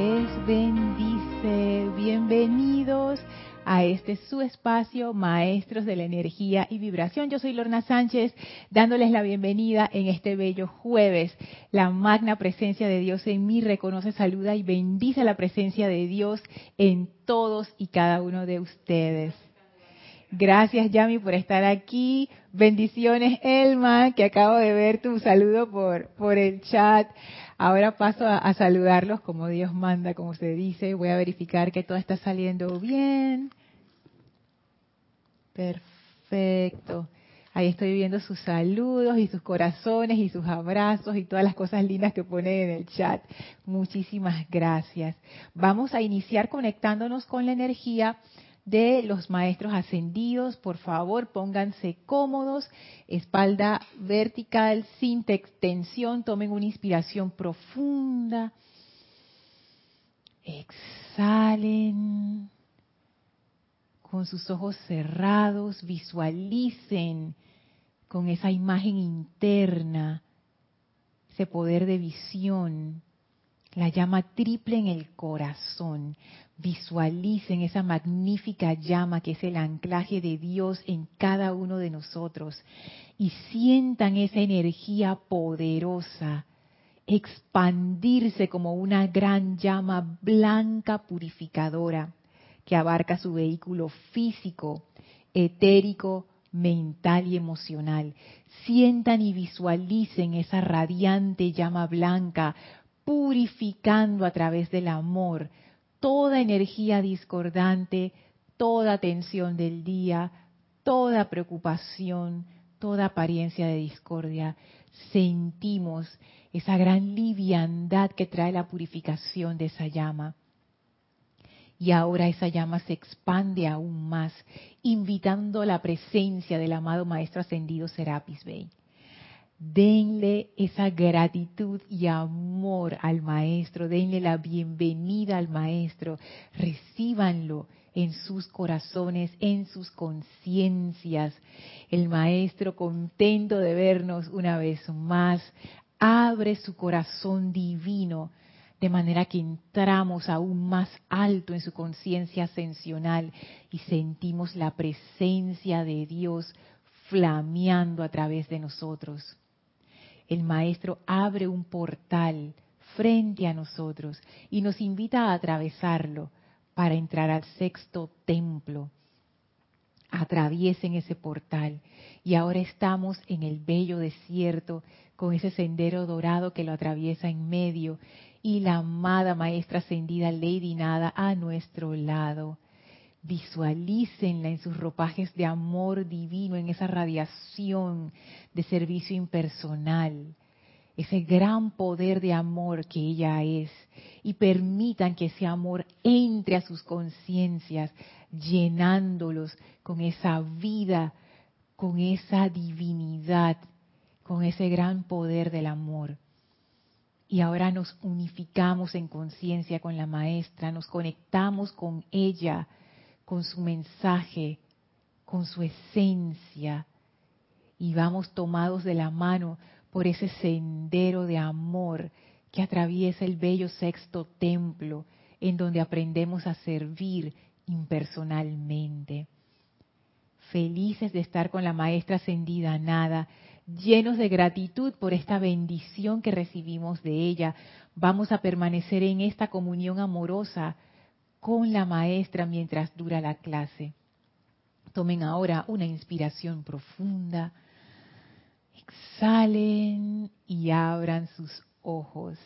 les bendice. Bienvenidos a este su espacio, Maestros de la Energía y Vibración. Yo soy Lorna Sánchez, dándoles la bienvenida en este bello jueves. La magna presencia de Dios en mí reconoce, saluda y bendice la presencia de Dios en todos y cada uno de ustedes. Gracias, Yami, por estar aquí. Bendiciones, Elma, que acabo de ver tu saludo por, por el chat. Ahora paso a, saludarlos como Dios manda, como se dice. Voy a verificar que todo está saliendo bien. Perfecto. Ahí estoy viendo sus saludos y sus corazones y sus abrazos y todas las cosas lindas que ponen en el chat. Muchísimas gracias. Vamos a iniciar conectándonos con la energía de los maestros ascendidos. Por favor, pónganse cómodos, espalda vertical, sin extensión. Tomen una inspiración profunda. Exhalen. Con sus ojos cerrados, visualicen con esa imagen interna, ese poder de visión, la llama triple en el corazón. Visualicen esa magnífica llama que es el anclaje de Dios en cada uno de nosotros y sientan esa energía poderosa expandirse como una gran llama blanca purificadora que abarca su vehículo físico, etérico, mental y emocional. Sientan y visualicen esa radiante llama blanca purificando a través del amor toda energía discordante, toda tensión del día, toda preocupación, toda apariencia de discordia. Sentimos esa gran liviandad que trae la purificación de esa llama. Y ahora esa llama se expande aún más, invitando la presencia del amado Maestro Ascendido Serapis Bey. Denle esa gratitud y amor al Maestro, denle la bienvenida al Maestro, recíbanlo en sus corazones, en sus conciencias. El Maestro, contento de vernos una vez más, abre su corazón divino de manera que entramos aún más alto en su conciencia ascensional y sentimos la presencia de Dios flameando a través de nosotros. El Maestro abre un portal frente a nosotros y nos invita a atravesarlo para entrar al sexto templo. Atraviesen ese portal y ahora estamos en el bello desierto con ese sendero dorado que lo atraviesa en medio y la amada maestra ascendida Lady Nada a nuestro lado. Visualícenla en sus ropajes de amor divino, en esa radiación de servicio impersonal, ese gran poder de amor que ella es, y permitan que ese amor entre a sus conciencias, llenándolos con esa vida, con esa divinidad, con ese gran poder del amor. Y ahora nos unificamos en conciencia con la maestra, nos conectamos con ella, con su mensaje, con su esencia, y vamos tomados de la mano por ese sendero de amor que atraviesa el bello sexto templo, en donde aprendemos a servir impersonalmente. Felices de estar con la maestra ascendida Nada, llenos de gratitud por esta bendición que recibimos de ella, vamos a permanecer en esta comunión amorosa con la maestra mientras dura la clase. Tomen ahora una inspiración profunda, exhalen y abran sus ojos.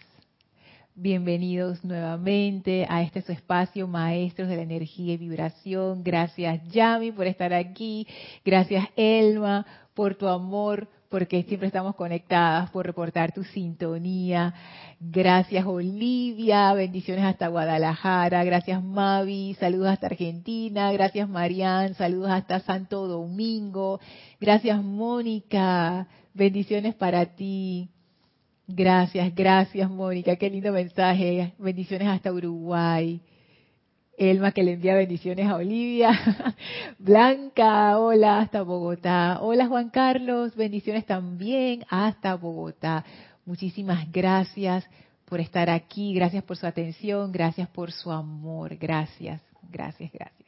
Bienvenidos nuevamente a este su espacio, Maestros de la Energía y Vibración. Gracias Yami por estar aquí. Gracias Elma por tu amor, porque siempre estamos conectadas, por reportar tu sintonía. Gracias Olivia, bendiciones hasta Guadalajara. Gracias Mavi, saludos hasta Argentina. Gracias Marian, saludos hasta Santo Domingo. Gracias Mónica, bendiciones para ti. Gracias, gracias Mónica, qué lindo mensaje. Bendiciones hasta Uruguay. Elma que le envía bendiciones a Olivia. Blanca, hola hasta Bogotá. Hola Juan Carlos, bendiciones también hasta Bogotá. Muchísimas gracias por estar aquí, gracias por su atención, gracias por su amor, gracias, gracias, gracias.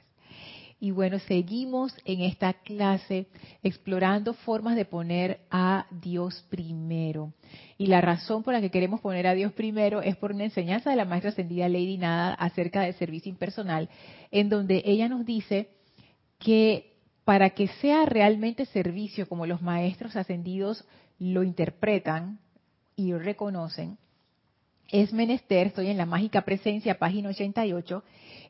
Y bueno, seguimos en esta clase explorando formas de poner a Dios primero. Y la razón por la que queremos poner a Dios primero es por una enseñanza de la maestra ascendida Lady Nada acerca del servicio impersonal, en donde ella nos dice que para que sea realmente servicio como los maestros ascendidos lo interpretan y reconocen, es menester, estoy en la mágica presencia, página 88,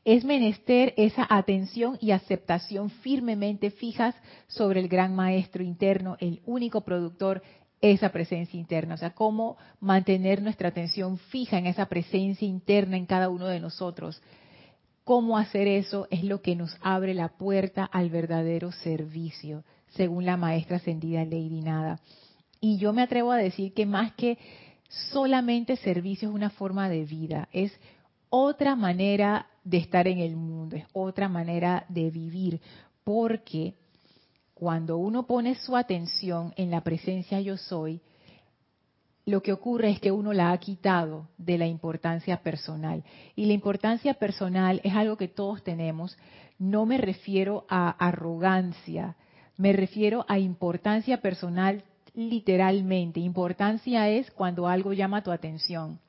es menester esa atención y aceptación firmemente fijas sobre el gran maestro interno, el único productor, esa presencia interna. O sea, cómo mantener nuestra atención fija en esa presencia interna en cada uno de nosotros. Cómo hacer eso es lo que nos abre la puerta al verdadero servicio, según la maestra ascendida Lady Nada. Y yo me atrevo a decir que más que solamente servicio es una forma de vida, es otra manera de estar en el mundo, es otra manera de vivir, porque cuando uno pone su atención en la presencia yo soy, lo que ocurre es que uno la ha quitado de la importancia personal. Y la importancia personal es algo que todos tenemos. No me refiero a arrogancia, me refiero a importancia personal literalmente. Importancia es cuando algo llama tu atención.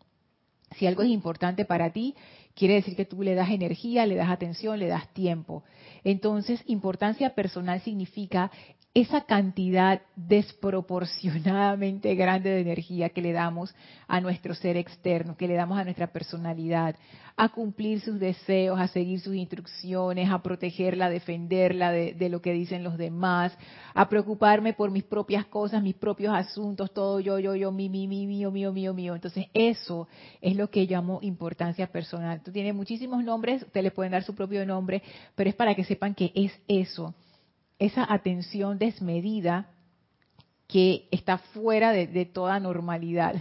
Si algo es importante para ti, quiere decir que tú le das energía, le das atención, le das tiempo. Entonces, importancia personal significa esa cantidad desproporcionadamente grande de energía que le damos a nuestro ser externo, que le damos a nuestra personalidad, a cumplir sus deseos, a seguir sus instrucciones, a protegerla, a defenderla de, lo que dicen los demás, a preocuparme por mis propias cosas, mis propios asuntos, todo yo, yo, yo, mi, mi, mi, mío, mío, mío, mío. Entonces eso es lo que llamo importancia personal. Tú tienes muchísimos nombres, ustedes le pueden dar su propio nombre, pero es para que sepan que es eso esa atención desmedida que está fuera de, toda normalidad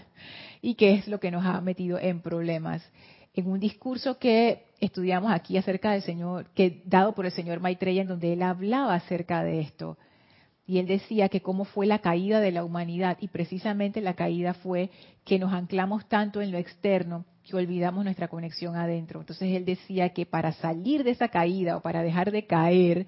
y que es lo que nos ha metido en problemas. En un discurso que estudiamos aquí acerca del Señor, que dado por el Señor Maitreya, en donde él hablaba acerca de esto, y él decía que cómo fue la caída de la humanidad, y precisamente la caída fue que nos anclamos tanto en lo externo que olvidamos nuestra conexión adentro. Entonces él decía que para salir de esa caída o para dejar de caer,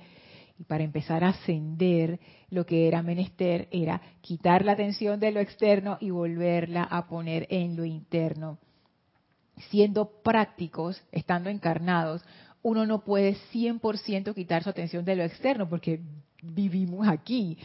y para empezar a ascender, lo que era menester era quitar la atención de lo externo y volverla a poner en lo interno. Siendo prácticos, estando encarnados, uno no puede 100% quitar su atención de lo externo porque vivimos aquí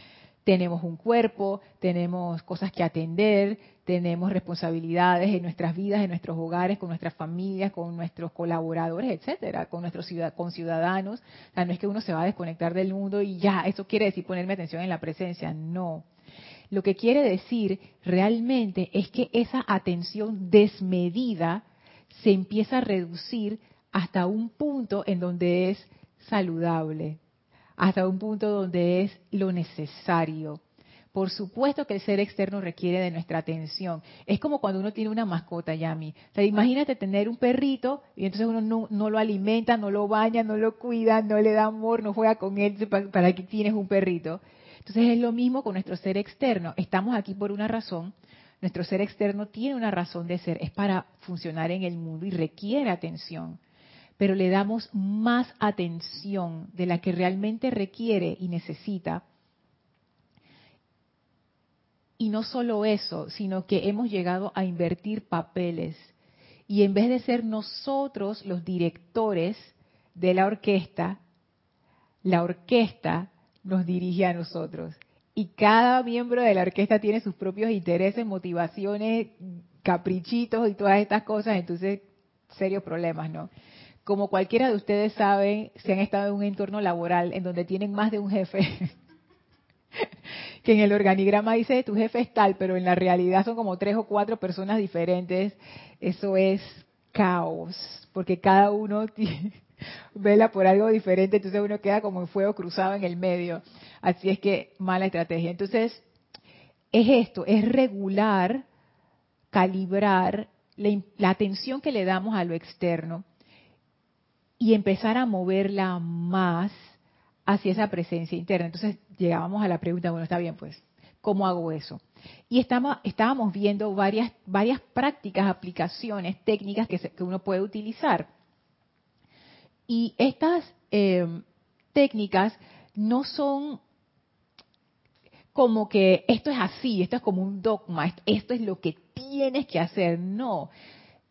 tenemos un cuerpo, tenemos cosas que atender, tenemos responsabilidades en nuestras vidas, en nuestros hogares, con nuestras familias, con nuestros colaboradores, etcétera, con nuestros con ciudadanos. O sea, no es que uno se va a desconectar del mundo y ya, eso quiere decir ponerme atención en la presencia, no. Lo que quiere decir realmente es que esa atención desmedida se empieza a reducir hasta un punto en donde es saludable, hasta un punto donde es lo necesario. Por supuesto que el ser externo requiere de nuestra atención. Es como cuando uno tiene una mascota, Yami. O sea, imagínate tener un perrito y entonces uno no, lo alimenta, no lo baña, no lo cuida, no le da amor, no juega con él para, para que tienes un perrito. Entonces es lo mismo con nuestro ser externo. Estamos aquí por una razón. Nuestro ser externo tiene una razón de ser. Es para funcionar en el mundo y requiere atención pero le damos más atención de la que realmente requiere y necesita. Y no solo eso, sino que hemos llegado a invertir papeles. Y en vez de ser nosotros los directores de la orquesta, la orquesta nos dirige a nosotros. Y cada miembro de la orquesta tiene sus propios intereses, motivaciones, caprichitos y todas estas cosas. Entonces, serios problemas, ¿no? Como cualquiera de ustedes saben, si han estado en un entorno laboral en donde tienen más de un jefe, que en el organigrama dice tu jefe es tal, pero en la realidad son como tres o cuatro personas diferentes, eso es caos, porque cada uno vela por algo diferente, entonces uno queda como en fuego cruzado en el medio. Así es que mala estrategia. Entonces, es esto, es regular, calibrar la atención que le damos a lo externo y empezar a moverla más hacia esa presencia interna. Entonces llegábamos a la pregunta, bueno, está bien, pues, cómo hago eso. Y estábamos viendo varias, varias prácticas, aplicaciones, técnicas que, que uno puede utilizar. Y estas eh, técnicas no son como que esto es así, esto es como un dogma, esto es lo que tienes que hacer. No,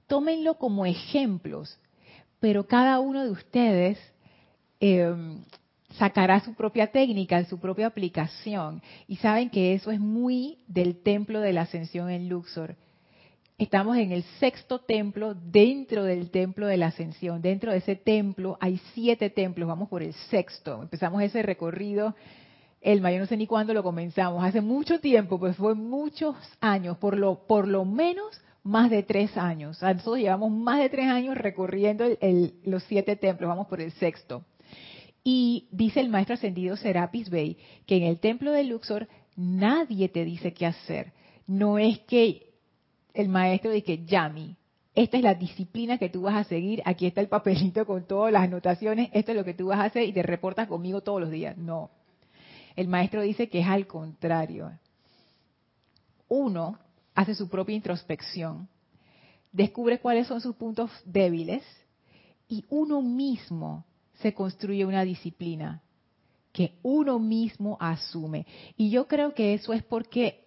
tómenlo como ejemplos, pero cada uno de ustedes eh, sacará su propia técnica, su propia aplicación. Y saben que eso es muy del templo de la ascensión en Luxor. Estamos en el sexto templo dentro del templo de la ascensión. Dentro de ese templo hay siete templos, vamos por el sexto. Empezamos ese recorrido, el mayo no sé ni cuándo lo comenzamos, hace mucho tiempo, pues fue muchos años, por lo, por lo menos más de tres años. Nosotros llevamos más de tres años recorriendo los siete templos, vamos por el sexto. Y dice el maestro ascendido Serapis Bey que en el templo de Luxor nadie te dice qué hacer. No es que el maestro dice, Yami, esta es la disciplina que tú vas a seguir, aquí está el papelito con todas las anotaciones, esto es lo que tú vas a hacer y te reportas conmigo todos los días. No. El maestro dice que es al contrario. Uno hace su propia introspección, descubre cuáles son sus puntos débiles y uno mismo se construye una disciplina que uno mismo asume. Y yo creo que eso es porque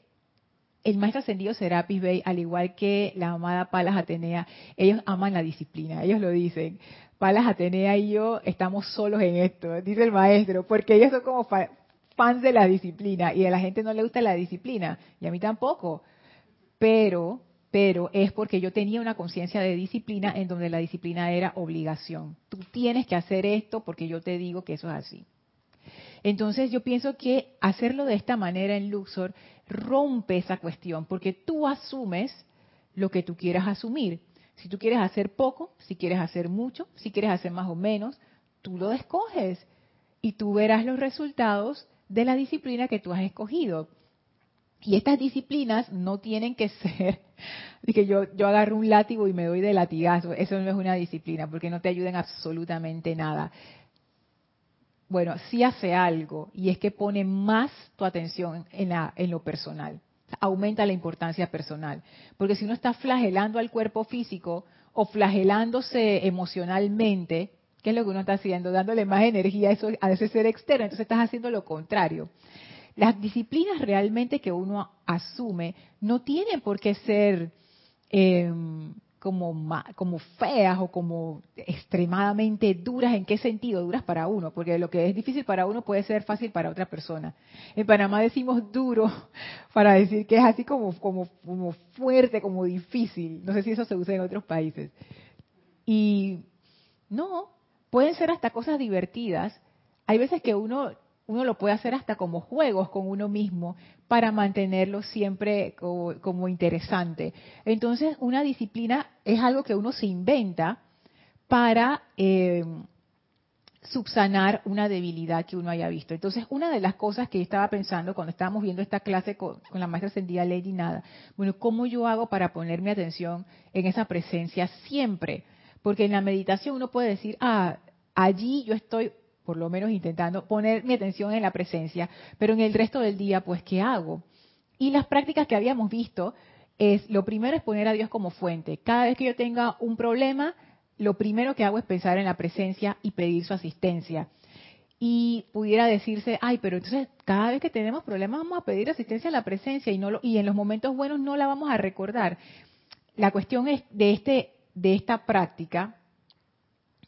el maestro ascendido Serapis Bey, al igual que la amada Palas Atenea, ellos aman la disciplina, ellos lo dicen. Palas Atenea y yo estamos solos en esto, dice el maestro, porque ellos son como fans de la disciplina y a la gente no le gusta la disciplina, y a mí tampoco. Pero pero es porque yo tenía una conciencia de disciplina en donde la disciplina era obligación. Tú tienes que hacer esto porque yo te digo que eso es así. Entonces yo pienso que hacerlo de esta manera en Luxor rompe esa cuestión, porque tú asumes lo que tú quieras asumir. Si tú quieres hacer poco, si quieres hacer mucho, si quieres hacer más o menos, tú lo escoges y tú verás los resultados de la disciplina que tú has escogido. Y estas disciplinas no tienen que ser de que yo, yo agarro un látigo y me doy de latigazo. Eso no es una disciplina porque no te ayudan absolutamente nada. Bueno, sí hace algo y es que pone más tu atención en, la, en lo personal. Aumenta la importancia personal. Porque si uno está flagelando al cuerpo físico o flagelándose emocionalmente, ¿qué es lo que uno está haciendo? Dándole más energía a, eso, a ese ser externo. Entonces estás haciendo lo contrario. Las disciplinas realmente que uno asume no tienen por qué ser eh, como, como feas o como extremadamente duras. ¿En qué sentido? Duras para uno, porque lo que es difícil para uno puede ser fácil para otra persona. En Panamá decimos duro para decir que es así como, fuerte, como difícil. No sé si eso se usa en otros países. Y no, pueden ser hasta cosas divertidas. Hay veces que uno uno lo puede hacer hasta como juegos con uno mismo para mantenerlo siempre como, interesante. Entonces, una disciplina es algo que uno se inventa para eh, subsanar una debilidad que uno haya visto. Entonces, una de las cosas que yo estaba pensando cuando estábamos viendo esta clase con, la maestra ascendida Lady Nada, bueno, ¿cómo yo hago para poner mi atención en esa presencia siempre? Porque en la meditación uno puede decir, ah, allí yo estoy por lo menos intentando poner mi atención en la presencia, pero en el resto del día, pues, ¿qué hago? Y las prácticas que habíamos visto es, lo primero es poner a Dios como fuente. Cada vez que yo tenga un problema, lo primero que hago es pensar en la presencia y pedir su asistencia. Y pudiera decirse, ay, pero entonces cada vez que tenemos problemas vamos a pedir asistencia a la presencia y, no y en los momentos buenos no la vamos a recordar. La cuestión es de, este, de esta práctica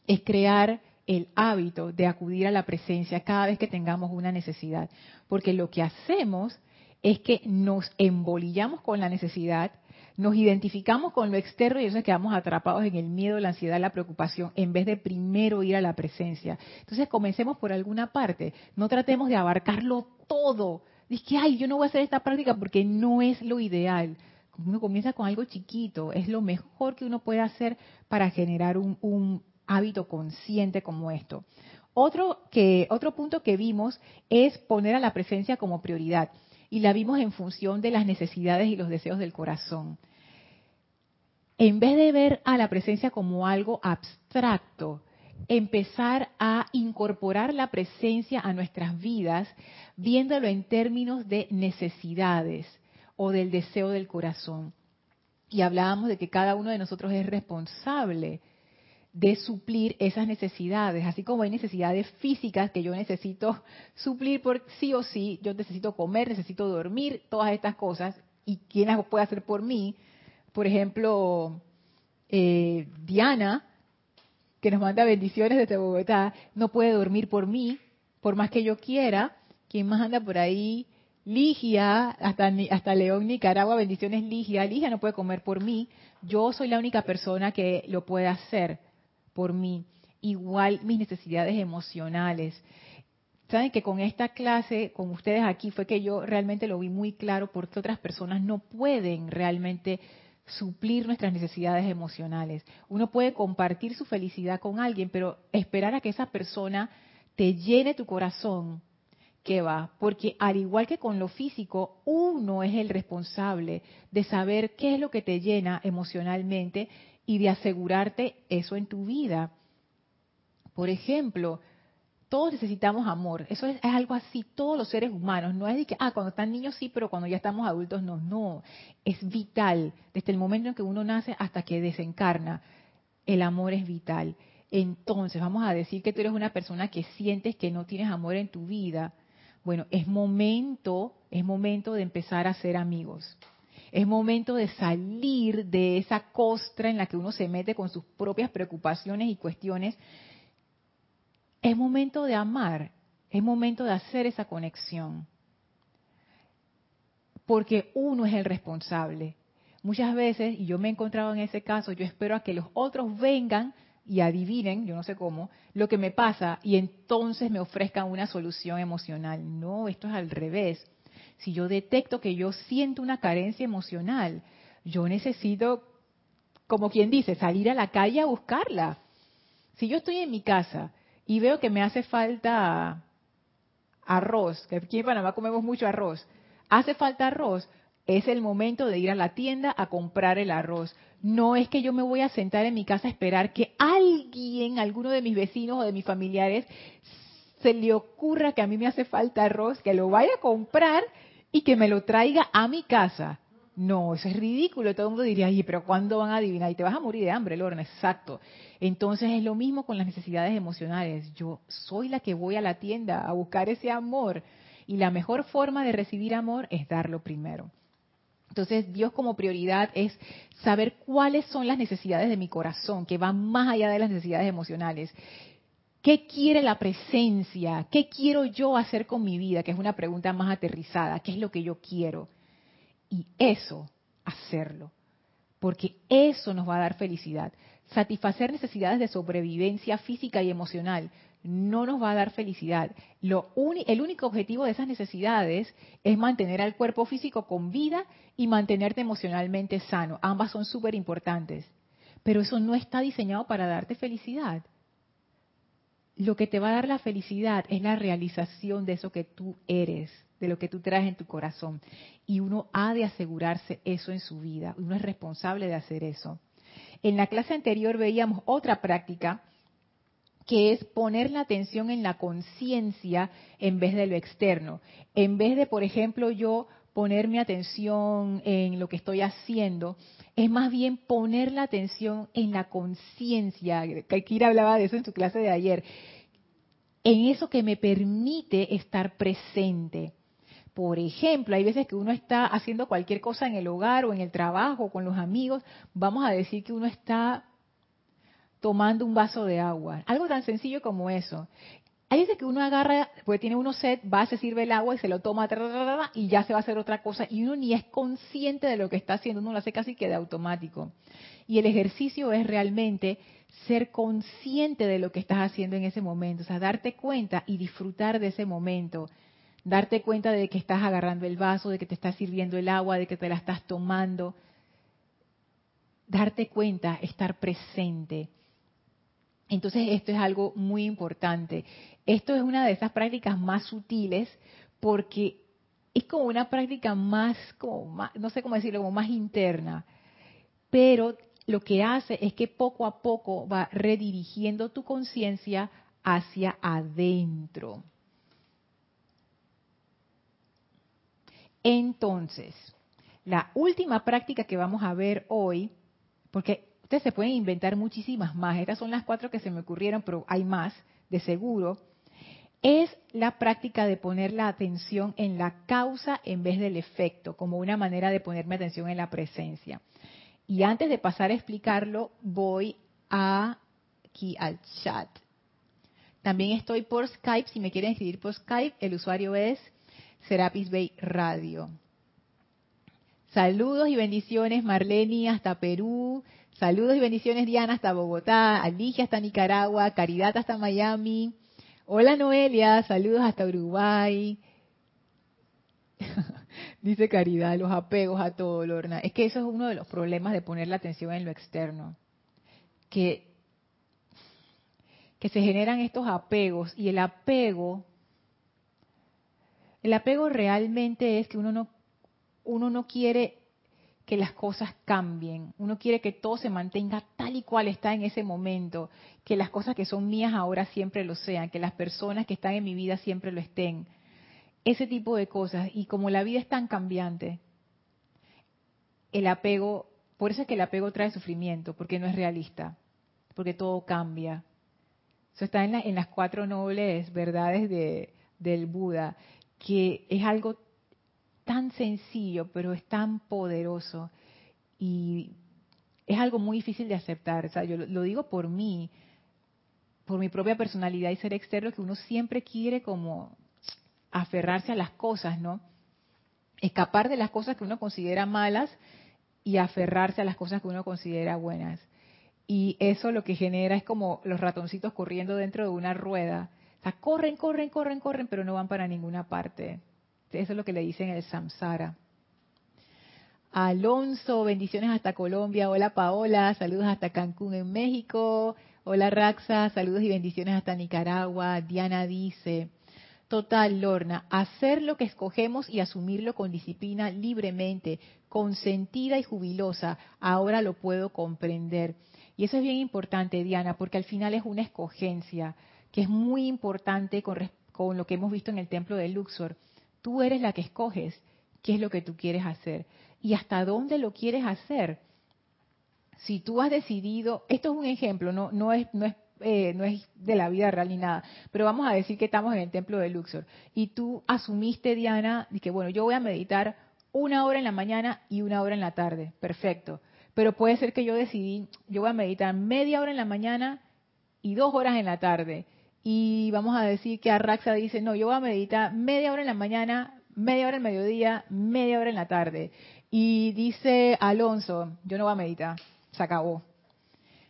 es crear el hábito de acudir a la presencia cada vez que tengamos una necesidad. Porque lo que hacemos es que nos embolillamos con la necesidad, nos identificamos con lo externo y eso es que quedamos atrapados en el miedo, la ansiedad, la preocupación, en vez de primero ir a la presencia. Entonces comencemos por alguna parte, no tratemos de abarcarlo todo. Dice que, ay, yo no voy a hacer esta práctica porque no es lo ideal. Uno comienza con algo chiquito, es lo mejor que uno puede hacer para generar un, un, hábito consciente como esto. Otro, que, otro punto que vimos es poner a la presencia como prioridad y la vimos en función de las necesidades y los deseos del corazón. En vez de ver a la presencia como algo abstracto, empezar a incorporar la presencia a nuestras vidas, viéndolo en términos de necesidades o del deseo del corazón. Y hablábamos de que cada uno de nosotros es responsable de suplir esas necesidades, así como hay necesidades físicas que yo necesito suplir por sí o sí, yo necesito comer, necesito dormir, todas estas cosas, y quién las puede hacer por mí. Por ejemplo, eh, Diana, que nos manda bendiciones desde Bogotá, no puede dormir por mí, por más que yo quiera. ¿Quién más anda por ahí? Ligia, hasta, hasta León, Nicaragua, bendiciones Ligia. Ligia no puede comer por mí. Yo soy la única persona que lo puede hacer por mí. Igual mis necesidades emocionales. Saben que con esta clase, con ustedes aquí, fue que yo realmente lo vi muy claro porque otras personas no pueden realmente suplir nuestras necesidades emocionales. Uno puede compartir su felicidad con alguien, pero esperar a que esa persona te llene tu corazón, ¿qué va? Porque al igual que con lo físico, uno es el responsable de saber qué es lo que te llena emocionalmente y de asegurarte eso en tu vida. Por ejemplo, todos necesitamos amor. Eso es, algo así, todos los seres humanos. No es de que, ah, cuando están niños sí, pero cuando ya estamos adultos no. No, es vital. Desde el momento en que uno nace hasta que desencarna, el amor es vital. Entonces, vamos a decir que tú eres una persona que sientes que no tienes amor en tu vida. Bueno, es momento, es momento de empezar a ser amigos. Es momento de salir de esa costra en la que uno se mete con sus propias preocupaciones y cuestiones es momento de amar, es momento de hacer esa conexión. Porque uno es el responsable. Muchas veces, y yo me he encontrado en ese caso, yo espero a que los otros vengan y adivinen, yo no sé cómo, lo que me pasa y entonces me ofrezcan una solución emocional. No, esto es al revés. Si yo detecto que yo siento una carencia emocional, yo necesito, como quien dice, salir a la calle a buscarla. Si yo estoy en mi casa y veo que me hace falta arroz, que aquí en Panamá comemos mucho arroz, hace falta arroz, es el momento de ir a la tienda a comprar el arroz. No es que yo me voy a sentar en mi casa a esperar que alguien, alguno de mis vecinos o de mis familiares, se le ocurra que a mí me hace falta arroz, que lo vaya a comprar y que me lo traiga a mi casa. No, eso es ridículo. Todo el mundo diría, oye, pero ¿cuándo van a adivinar? Y te vas a morir de hambre, Lorna. Exacto. Entonces es lo mismo con las necesidades emocionales. Yo soy la que voy a la tienda a buscar ese amor. Y la mejor forma de recibir amor es darlo primero. Entonces Dios como prioridad es saber cuáles son las necesidades de mi corazón, que van más allá de las necesidades emocionales. ¿Qué quiere la presencia? ¿Qué quiero yo hacer con mi vida? Que es una pregunta más aterrizada. ¿Qué es lo que yo quiero? y eso hacerlo, porque eso nos va a dar felicidad. Satisfacer necesidades de sobrevivencia física y emocional no nos va a dar felicidad. El único objetivo de esas necesidades es mantener al cuerpo físico con vida y mantenerte emocionalmente sano. Ambas son súper importantes, pero eso no está diseñado para darte felicidad. Lo que te va a dar la felicidad es la realización de eso que tú eres de lo que tú traes en tu corazón. Y uno ha de asegurarse eso en su vida. Uno es responsable de hacer eso. En la clase anterior veíamos otra práctica que es poner la atención en la conciencia en vez de lo externo. En vez de, por ejemplo, yo poner mi atención en lo que estoy haciendo, es más bien poner la atención en la conciencia. Kira hablaba de eso en su clase de ayer. En eso que me permite estar presente. Por ejemplo, hay veces que uno está haciendo cualquier cosa en el hogar o en el trabajo con los amigos, vamos a decir que uno está tomando un vaso de agua, algo tan sencillo como eso. Hay veces que uno agarra, porque tiene uno sed, va, se sirve el agua y se lo toma y ya se va a hacer otra cosa y uno ni es consciente de lo que está haciendo, uno lo hace casi que de automático. Y el ejercicio es realmente ser consciente de lo que estás haciendo en ese momento, o sea, darte cuenta y disfrutar de ese momento darte cuenta de que estás agarrando el vaso, de que te estás sirviendo el agua, de que te la estás tomando. Darte cuenta, estar presente. Entonces esto es algo muy importante. Esto es una de esas prácticas más sutiles porque es como una práctica más, como no sé cómo decirlo, como más interna. Pero lo que hace es que poco a poco va redirigiendo tu conciencia hacia adentro. Entonces, la última práctica que vamos a ver hoy, porque ustedes se pueden inventar muchísimas más, estas son las cuatro que se me ocurrieron, pero hay más, de seguro, es la práctica de poner la atención en la causa en vez del efecto, como una manera de ponerme atención en la presencia. Y antes de pasar a explicarlo, voy aquí al chat. También estoy por Skype, si me quieren escribir por Skype, el usuario es Serapis Bay Radio. Saludos y bendiciones Marleni hasta Perú. Saludos y bendiciones Diana hasta Bogotá. Alicia hasta Nicaragua. Caridad hasta Miami. Hola Noelia. Saludos hasta Uruguay. Dice Caridad, los apegos a todo, Lorna. Es que eso es uno de los problemas de poner la atención en lo externo. Que, que se generan estos apegos y el apego, el apego realmente es que uno no uno no quiere que las cosas cambien, uno quiere que todo se mantenga tal y cual está en ese momento, que las cosas que son mías ahora siempre lo sean, que las personas que están en mi vida siempre lo estén. Ese tipo de cosas. Y como la vida es tan cambiante, el apego, por eso es que el apego trae sufrimiento, porque no es realista, porque todo cambia. Eso está en, en las cuatro nobles verdades de, del Buda, que es algo tan sencillo, pero es tan poderoso y es algo muy difícil de aceptar. O sea, yo lo digo por mí, por mi propia personalidad y ser externo, que uno siempre quiere como aferrarse a las cosas, ¿no? Escapar de las cosas que uno considera malas y aferrarse a las cosas que uno considera buenas. Y eso lo que genera es como los ratoncitos corriendo dentro de una rueda. O sea, corren, corren, corren, corren, pero no van para ninguna parte. Eso es lo que le dicen el samsara. Alonso, bendiciones hasta Colombia. Hola Paola, saludos hasta Cancún en México. Hola Raxa, saludos y bendiciones hasta Nicaragua. Diana dice, total Lorna, hacer lo que escogemos y asumirlo con disciplina libremente, consentida y jubilosa, ahora lo puedo comprender. Y eso es bien importante, Diana, porque al final es una escogencia, que es muy importante con, con lo que hemos visto en el templo de Luxor Tú eres la que escoges qué es lo que tú quieres hacer y hasta dónde lo quieres hacer. Si tú has decidido, esto es un ejemplo, no, no es, no es eh, no es de la vida real ni nada, pero vamos a decir que estamos en el templo de Luxor y tú asumiste, Diana, que bueno, yo voy a meditar una hora en la mañana y una hora en la tarde, perfecto. Pero puede ser que yo decidí, yo voy a meditar media hora en la mañana y dos horas en la tarde y vamos a decir que Arraxa dice, no, yo voy a meditar media hora en la mañana, media hora en el mediodía, media hora en la tarde. Y dice Alonso, yo no voy a meditar, se acabó.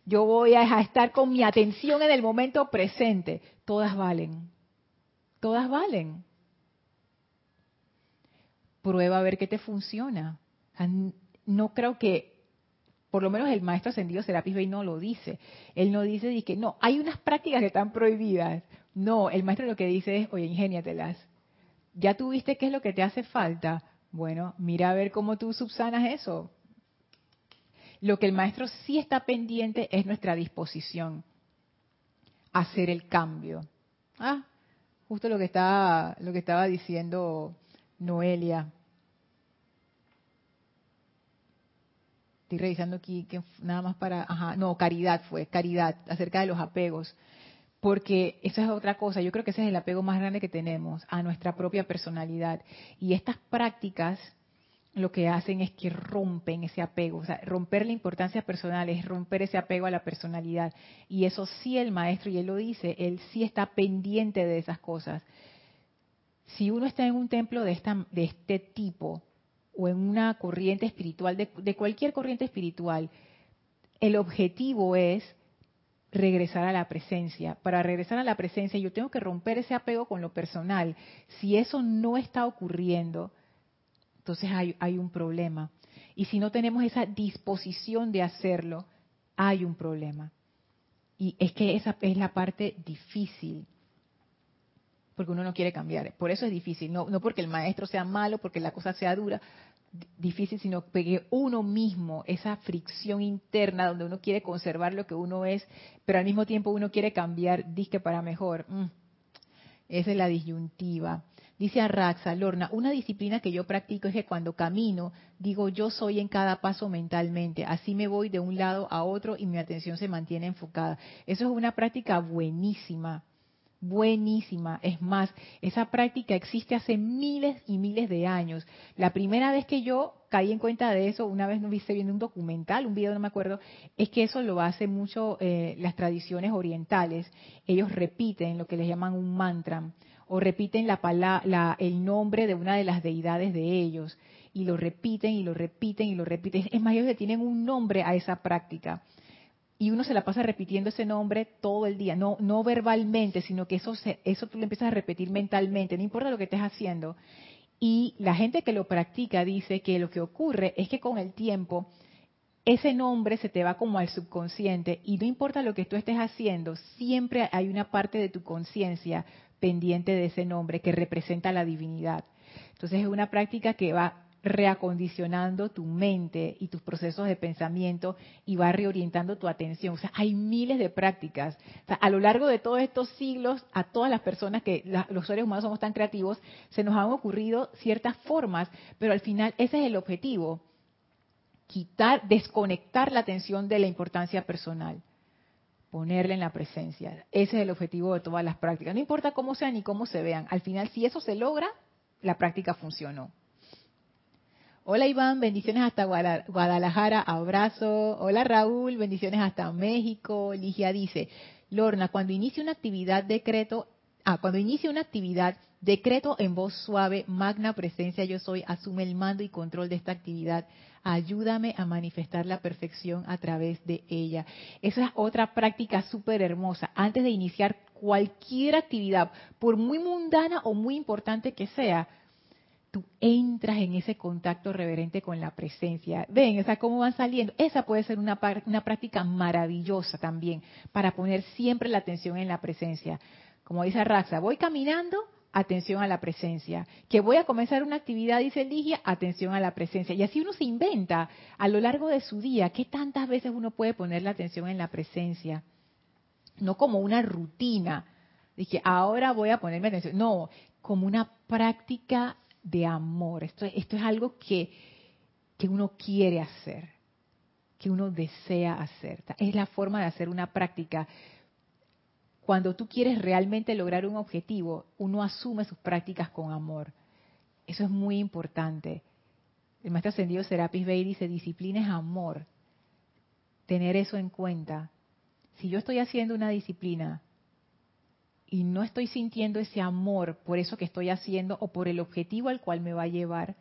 Yo voy a estar con mi atención en el momento presente. Todas valen. Todas valen. Prueba a ver qué te funciona. No creo que por lo menos el maestro ascendido Serapis Bey no lo dice. Él no dice que no, hay unas prácticas que están prohibidas. No, el maestro lo que dice es, oye, ingéniatelas. ¿Ya tuviste qué es lo que te hace falta? Bueno, mira a ver cómo tú subsanas eso. Lo que el maestro sí está pendiente es nuestra disposición a hacer el cambio. Ah, justo lo que estaba, lo que estaba diciendo Noelia. Estoy revisando aquí que nada más para, ajá, no, caridad fue, caridad, acerca de los apegos, porque eso es otra cosa, yo creo que ese es el apego más grande que tenemos a nuestra propia personalidad. Y estas prácticas lo que hacen es que rompen ese apego, o sea, romper la importancia personal es romper ese apego a la personalidad. Y eso sí el maestro, y él lo dice, él sí está pendiente de esas cosas. Si uno está en un templo de, este tipo, o en una corriente espiritual, de, cualquier corriente espiritual, el objetivo es regresar a la presencia. Para regresar a la presencia yo tengo que romper ese apego con lo personal. Si eso no está ocurriendo, entonces hay, un problema. Y si no tenemos esa disposición de hacerlo, hay un problema. Y es que esa es la parte difícil porque uno no quiere cambiar. Por eso es difícil, no porque el maestro sea malo, porque la cosa sea dura. Difícil, sino que uno mismo, esa fricción interna donde uno quiere conservar lo que uno es, pero al mismo tiempo uno quiere cambiar, disque para mejor. Mm. Esa es la disyuntiva. Dice Arraxa, Lorna, una disciplina que yo practico es que cuando camino, digo yo soy en cada paso mentalmente. Así me voy de un lado a otro y mi atención se mantiene enfocada. Eso es una práctica buenísima buenísima. Es más, esa práctica existe hace miles y miles de años. La primera vez que yo caí en cuenta de eso, una vez me viste viendo un documental, un video, no me acuerdo, es que eso lo hace mucho eh, las tradiciones orientales. Ellos repiten lo que les llaman un mantra o repiten la, la, el nombre de una de las deidades de ellos y lo repiten y lo repiten y lo repiten. Es más, ellos tienen un nombre a esa práctica y uno se la pasa repitiendo ese nombre todo el día, no, no verbalmente, sino que eso, eso tú lo empiezas a repetir mentalmente, no importa lo que estés haciendo. Y la gente que lo practica dice que lo que ocurre es que con el tiempo ese nombre se te va como al subconsciente y no importa lo que tú estés haciendo, siempre hay una parte de tu conciencia pendiente de ese nombre que representa la divinidad. Entonces es una práctica que va reacondicionando tu mente y tus procesos de pensamiento y va reorientando tu atención. O sea, hay miles de prácticas. a lo largo de todos estos siglos, a todas las personas que los seres humanos somos tan creativos, se nos han ocurrido ciertas formas, pero al final ese es el objetivo. Quitar, desconectar la atención de la importancia personal ponerle en la presencia. Ese es el objetivo de todas las prácticas. No importa cómo sean ni cómo se vean. Al final, si eso se logra, la práctica funcionó. Hola Iván, bendiciones hasta Guadalajara, abrazo. Hola Raúl, bendiciones hasta México. Ligia dice, Lorna, cuando inicie una actividad decreto, ah, cuando inicie una actividad, decreto en voz suave, magna presencia yo soy, asume el mando y control de esta actividad. Ayúdame a manifestar la perfección a través de ella. Esa es otra práctica súper hermosa. Antes de iniciar cualquier actividad, por muy mundana o muy importante que sea, tú entras en ese contacto reverente con la presencia. Ven, o sea, cómo van saliendo. Esa puede ser una, una práctica maravillosa también para poner siempre la atención en la presencia. Como dice Raxa, voy caminando, atención a la presencia. Que voy a comenzar una actividad, dice Ligia, atención a la presencia. Y así uno se inventa a lo largo de su día qué tantas veces uno puede poner la atención en la presencia. No como una rutina. Dije, ahora voy a ponerme atención. No, como una práctica de amor. Esto, esto es algo que, que uno quiere hacer, que uno desea hacer. Es la forma de hacer una práctica. Cuando tú quieres realmente lograr un objetivo, uno asume sus prácticas con amor. Eso es muy importante. El maestro ascendido Serapis Bey dice, disciplina es amor. Tener eso en cuenta. Si yo estoy haciendo una disciplina y no estoy sintiendo ese amor por eso que estoy haciendo o por el objetivo al cual me va a llevar,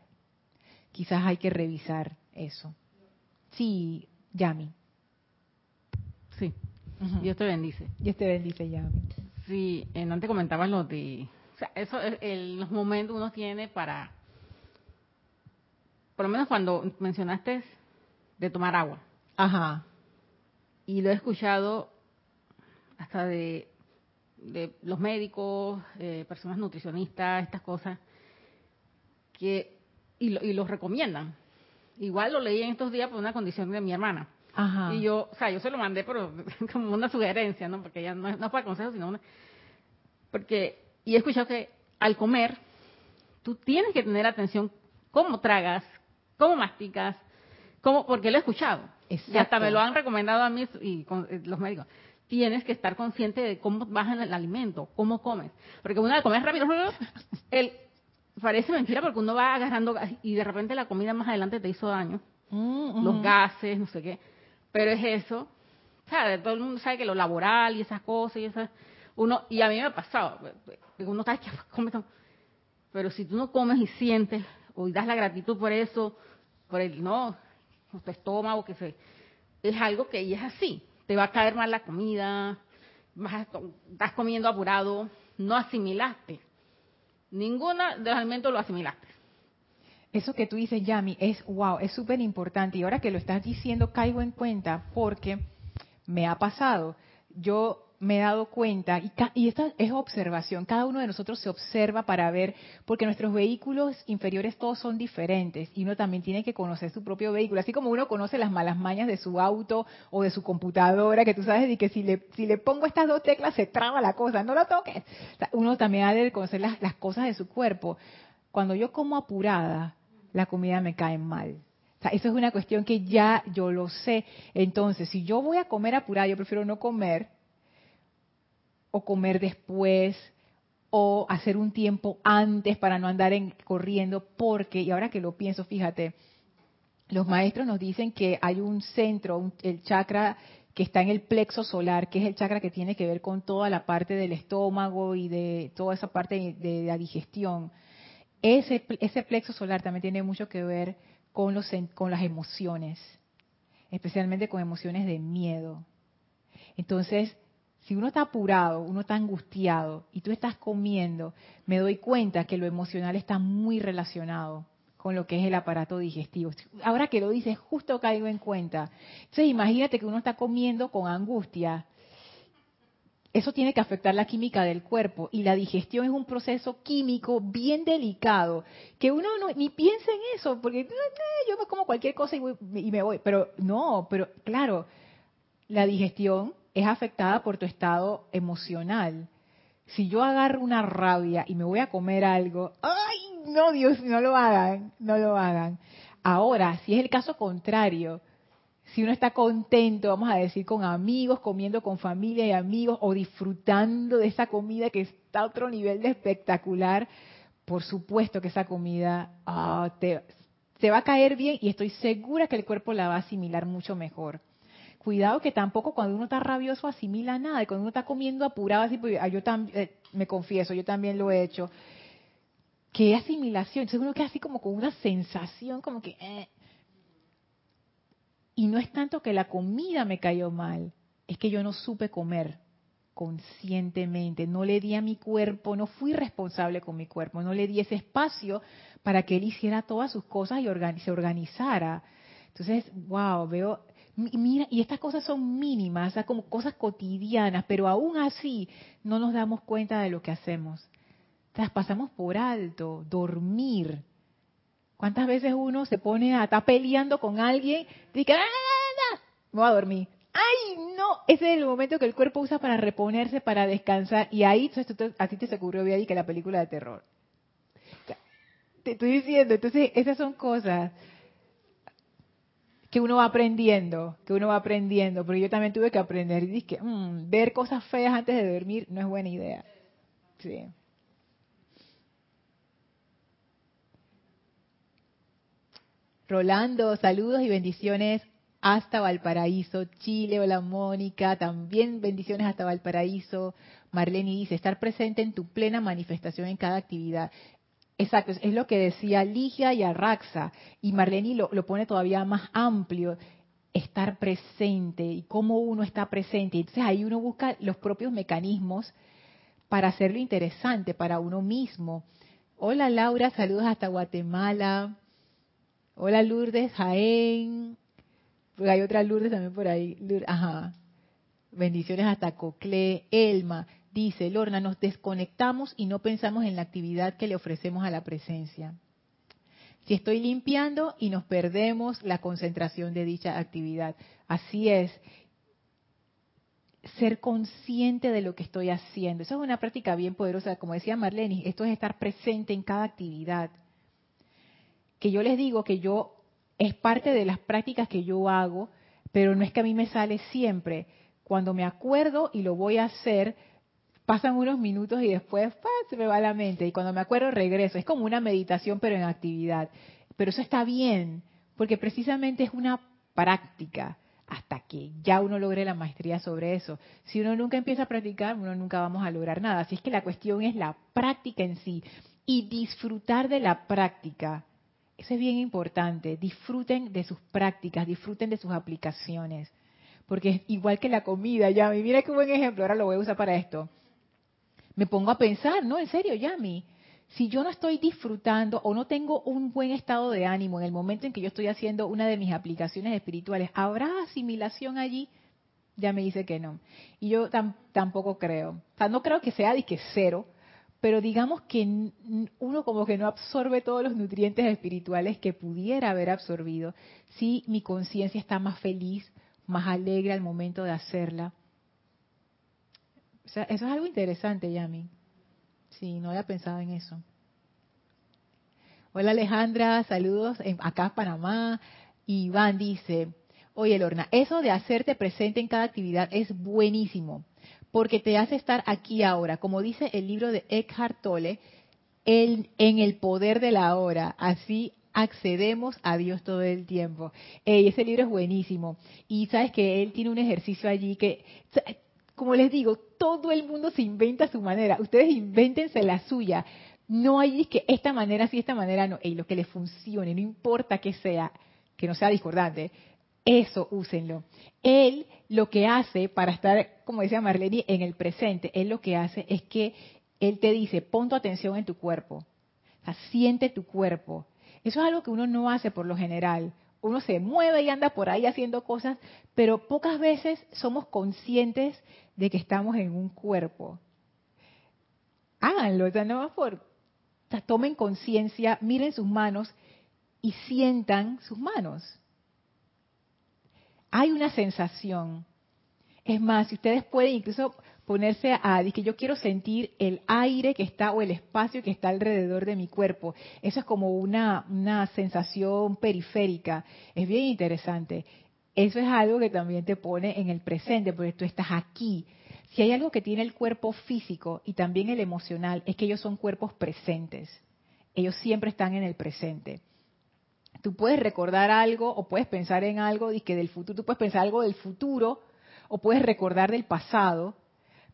quizás hay que revisar eso. Sí, Yami. Sí, Dios te bendice. Dios te bendice, Yami. Sí, en antes comentabas lo de... O sea, eso es los momentos uno tiene para... Por lo menos cuando mencionaste de tomar agua. Ajá. Y lo he escuchado hasta de de los médicos, eh, personas nutricionistas, estas cosas, que y, lo, y los recomiendan. Igual lo leí en estos días por una condición de mi hermana. Y yo, o sea, yo se lo mandé pero como una sugerencia, ¿no? Porque ya no, no es para consejo, sino una... Porque, y he escuchado que al comer, tú tienes que tener atención cómo tragas, cómo masticas, cómo, porque lo he escuchado. Y hasta me lo han recomendado a mí y eh, los médicos tienes que estar consciente de cómo bajan el alimento, cómo comes. Porque una vez comes rápido, el, parece mentira porque uno va agarrando y de repente la comida más adelante te hizo daño. Mm, Los gases, no sé qué. Pero es eso. O sea, todo el mundo sabe que lo laboral y esas cosas y esas... Uno, y a mí me ha pasado, uno sabe que come pero si tú no comes y sientes o das la gratitud por eso, por el no, tu estómago que se es algo que es así te va a caer mal la comida, estás comiendo apurado, no asimilaste. Ninguna de los alimentos lo asimilaste. Eso que tú dices, Yami, es wow, es súper importante. Y ahora que lo estás diciendo, caigo en cuenta porque me ha pasado. yo me he dado cuenta, y, y, esta es observación, cada uno de nosotros se observa para ver, porque nuestros vehículos inferiores todos son diferentes, y uno también tiene que conocer su propio vehículo, así como uno conoce las malas mañas de su auto o de su computadora, que tú sabes de que si le, si le pongo estas dos teclas se traba la cosa, no lo toques. uno también ha de conocer las, las cosas de su cuerpo. Cuando yo como apurada, la comida me cae mal. O sea, eso es una cuestión que ya yo lo sé. Entonces, si yo voy a comer apurada, yo prefiero no comer, o comer después o hacer un tiempo antes para no andar en, corriendo, porque, y ahora que lo pienso, fíjate, los maestros nos dicen que hay un centro, el chakra que está en el plexo solar, que es el chakra que tiene que ver con toda la parte del estómago y de toda esa parte de, la digestión. Ese, ese plexo solar también tiene mucho que ver con, los, con las emociones, especialmente con emociones de miedo. Entonces, si uno está apurado, uno está angustiado y tú estás comiendo, me doy cuenta que lo emocional está muy relacionado con lo que es el aparato digestivo. Ahora que lo dices, justo caigo en cuenta. Entonces imagínate que uno está comiendo con angustia. Eso tiene que afectar la química del cuerpo y la digestión es un proceso químico bien delicado que uno no, ni piensa en eso porque eh, yo me como cualquier cosa y, y me voy. Pero no, pero claro, la digestión es afectada por tu estado emocional. Si yo agarro una rabia y me voy a comer algo, ¡ay! No, Dios, no lo hagan, no lo hagan. Ahora, si es el caso contrario, si uno está contento, vamos a decir, con amigos, comiendo con familia y amigos o disfrutando de esa comida que está a otro nivel de espectacular, por supuesto que esa comida ah, te, te va a caer bien y estoy segura que el cuerpo la va a asimilar mucho mejor cuidado que tampoco cuando uno está rabioso asimila nada, y cuando uno está comiendo apurado así, pues, yo también, eh, me confieso, yo también lo he hecho. ¿Qué asimilación? Entonces uno queda así como con una sensación como que... Eh. Y no es tanto que la comida me cayó mal, es que yo no supe comer conscientemente, no le di a mi cuerpo, no fui responsable con mi cuerpo, no le di ese espacio para que él hiciera todas sus cosas y se organizara. Entonces, wow, veo Mira, y estas cosas son mínimas, como cosas cotidianas, pero aún así no nos damos cuenta de lo que hacemos. Las pasamos por alto, dormir. ¿Cuántas veces uno se pone a estar peleando con alguien y dice, ¡Ah, me voy a dormir? ¡Ay, no! Ese es el momento que el cuerpo usa para reponerse, para descansar. Y ahí, a ti te se ocurrió ahí que la película de terror. Te estoy diciendo, entonces esas son cosas que uno va aprendiendo, que uno va aprendiendo, porque yo también tuve que aprender y dije, que mm, ver cosas feas antes de dormir no es buena idea. Sí. Rolando, saludos y bendiciones hasta Valparaíso, Chile. Hola Mónica, también bendiciones hasta Valparaíso. Marlene dice, estar presente en tu plena manifestación en cada actividad. Exacto, es lo que decía Ligia y Arraxa, y Marlene lo, pone todavía más amplio, estar presente y cómo uno está presente. Entonces ahí uno busca los propios mecanismos para hacerlo interesante para uno mismo. Hola Laura, saludos hasta Guatemala. Hola Lourdes, Jaén. hay otra Lourdes también por ahí. ajá. Bendiciones hasta Coclé, Elma. Dice Lorna, nos desconectamos y no pensamos en la actividad que le ofrecemos a la presencia. Si estoy limpiando y nos perdemos la concentración de dicha actividad. Así es. Ser consciente de lo que estoy haciendo. Eso es una práctica bien poderosa. Como decía Marlene, esto es estar presente en cada actividad. Que yo les digo que yo es parte de las prácticas que yo hago, pero no es que a mí me sale siempre. Cuando me acuerdo y lo voy a hacer, pasan unos minutos y después se me va la mente y cuando me acuerdo regreso. Es como una meditación pero en actividad. Pero eso está bien, porque precisamente es una práctica hasta que ya uno logre la maestría sobre eso. Si uno nunca empieza a practicar, uno nunca vamos a lograr nada. Así es que la cuestión es la práctica en sí y disfrutar de la práctica. Eso es bien importante. Disfruten de sus prácticas, disfruten de sus aplicaciones. Porque es igual que la comida, ya. Mira qué buen ejemplo, ahora lo voy a usar para esto me pongo a pensar, no, en serio, Yami, si yo no estoy disfrutando o no tengo un buen estado de ánimo en el momento en que yo estoy haciendo una de mis aplicaciones espirituales, ¿habrá asimilación allí? ya me dice que no. Y yo tampoco creo. O sea, no creo que sea de que cero, pero digamos que uno como que no absorbe todos los nutrientes espirituales que pudiera haber absorbido si mi conciencia está más feliz, más alegre al momento de hacerla. Eso es algo interesante, Yami. Sí, no había pensado en eso. Hola Alejandra, saludos acá en Panamá. Iván dice, oye Lorna, eso de hacerte presente en cada actividad es buenísimo, porque te hace estar aquí ahora, como dice el libro de Eckhart Tolle, en el poder de la hora. Así accedemos a Dios todo el tiempo. ese libro es buenísimo. Y sabes que él tiene un ejercicio allí que, como les digo, todo el mundo se inventa su manera. Ustedes invéntense la suya. No hay que esta manera sí, esta manera no. Y lo que les funcione, no importa que sea que no sea discordante, eso úsenlo. Él lo que hace para estar, como decía Marlene, en el presente, él lo que hace es que él te dice, pon tu atención en tu cuerpo, o sea, siente tu cuerpo. Eso es algo que uno no hace por lo general. Uno se mueve y anda por ahí haciendo cosas, pero pocas veces somos conscientes de que estamos en un cuerpo. Háganlo, o sea, no más tomen conciencia, miren sus manos y sientan sus manos. Hay una sensación. Es más, si ustedes pueden incluso ponerse a que yo quiero sentir el aire que está o el espacio que está alrededor de mi cuerpo. Eso es como una, una sensación periférica. Es bien interesante. Eso es algo que también te pone en el presente, porque tú estás aquí. Si hay algo que tiene el cuerpo físico y también el emocional, es que ellos son cuerpos presentes. Ellos siempre están en el presente tú puedes recordar algo o puedes pensar en algo que del futuro, tú puedes pensar algo del futuro o puedes recordar del pasado,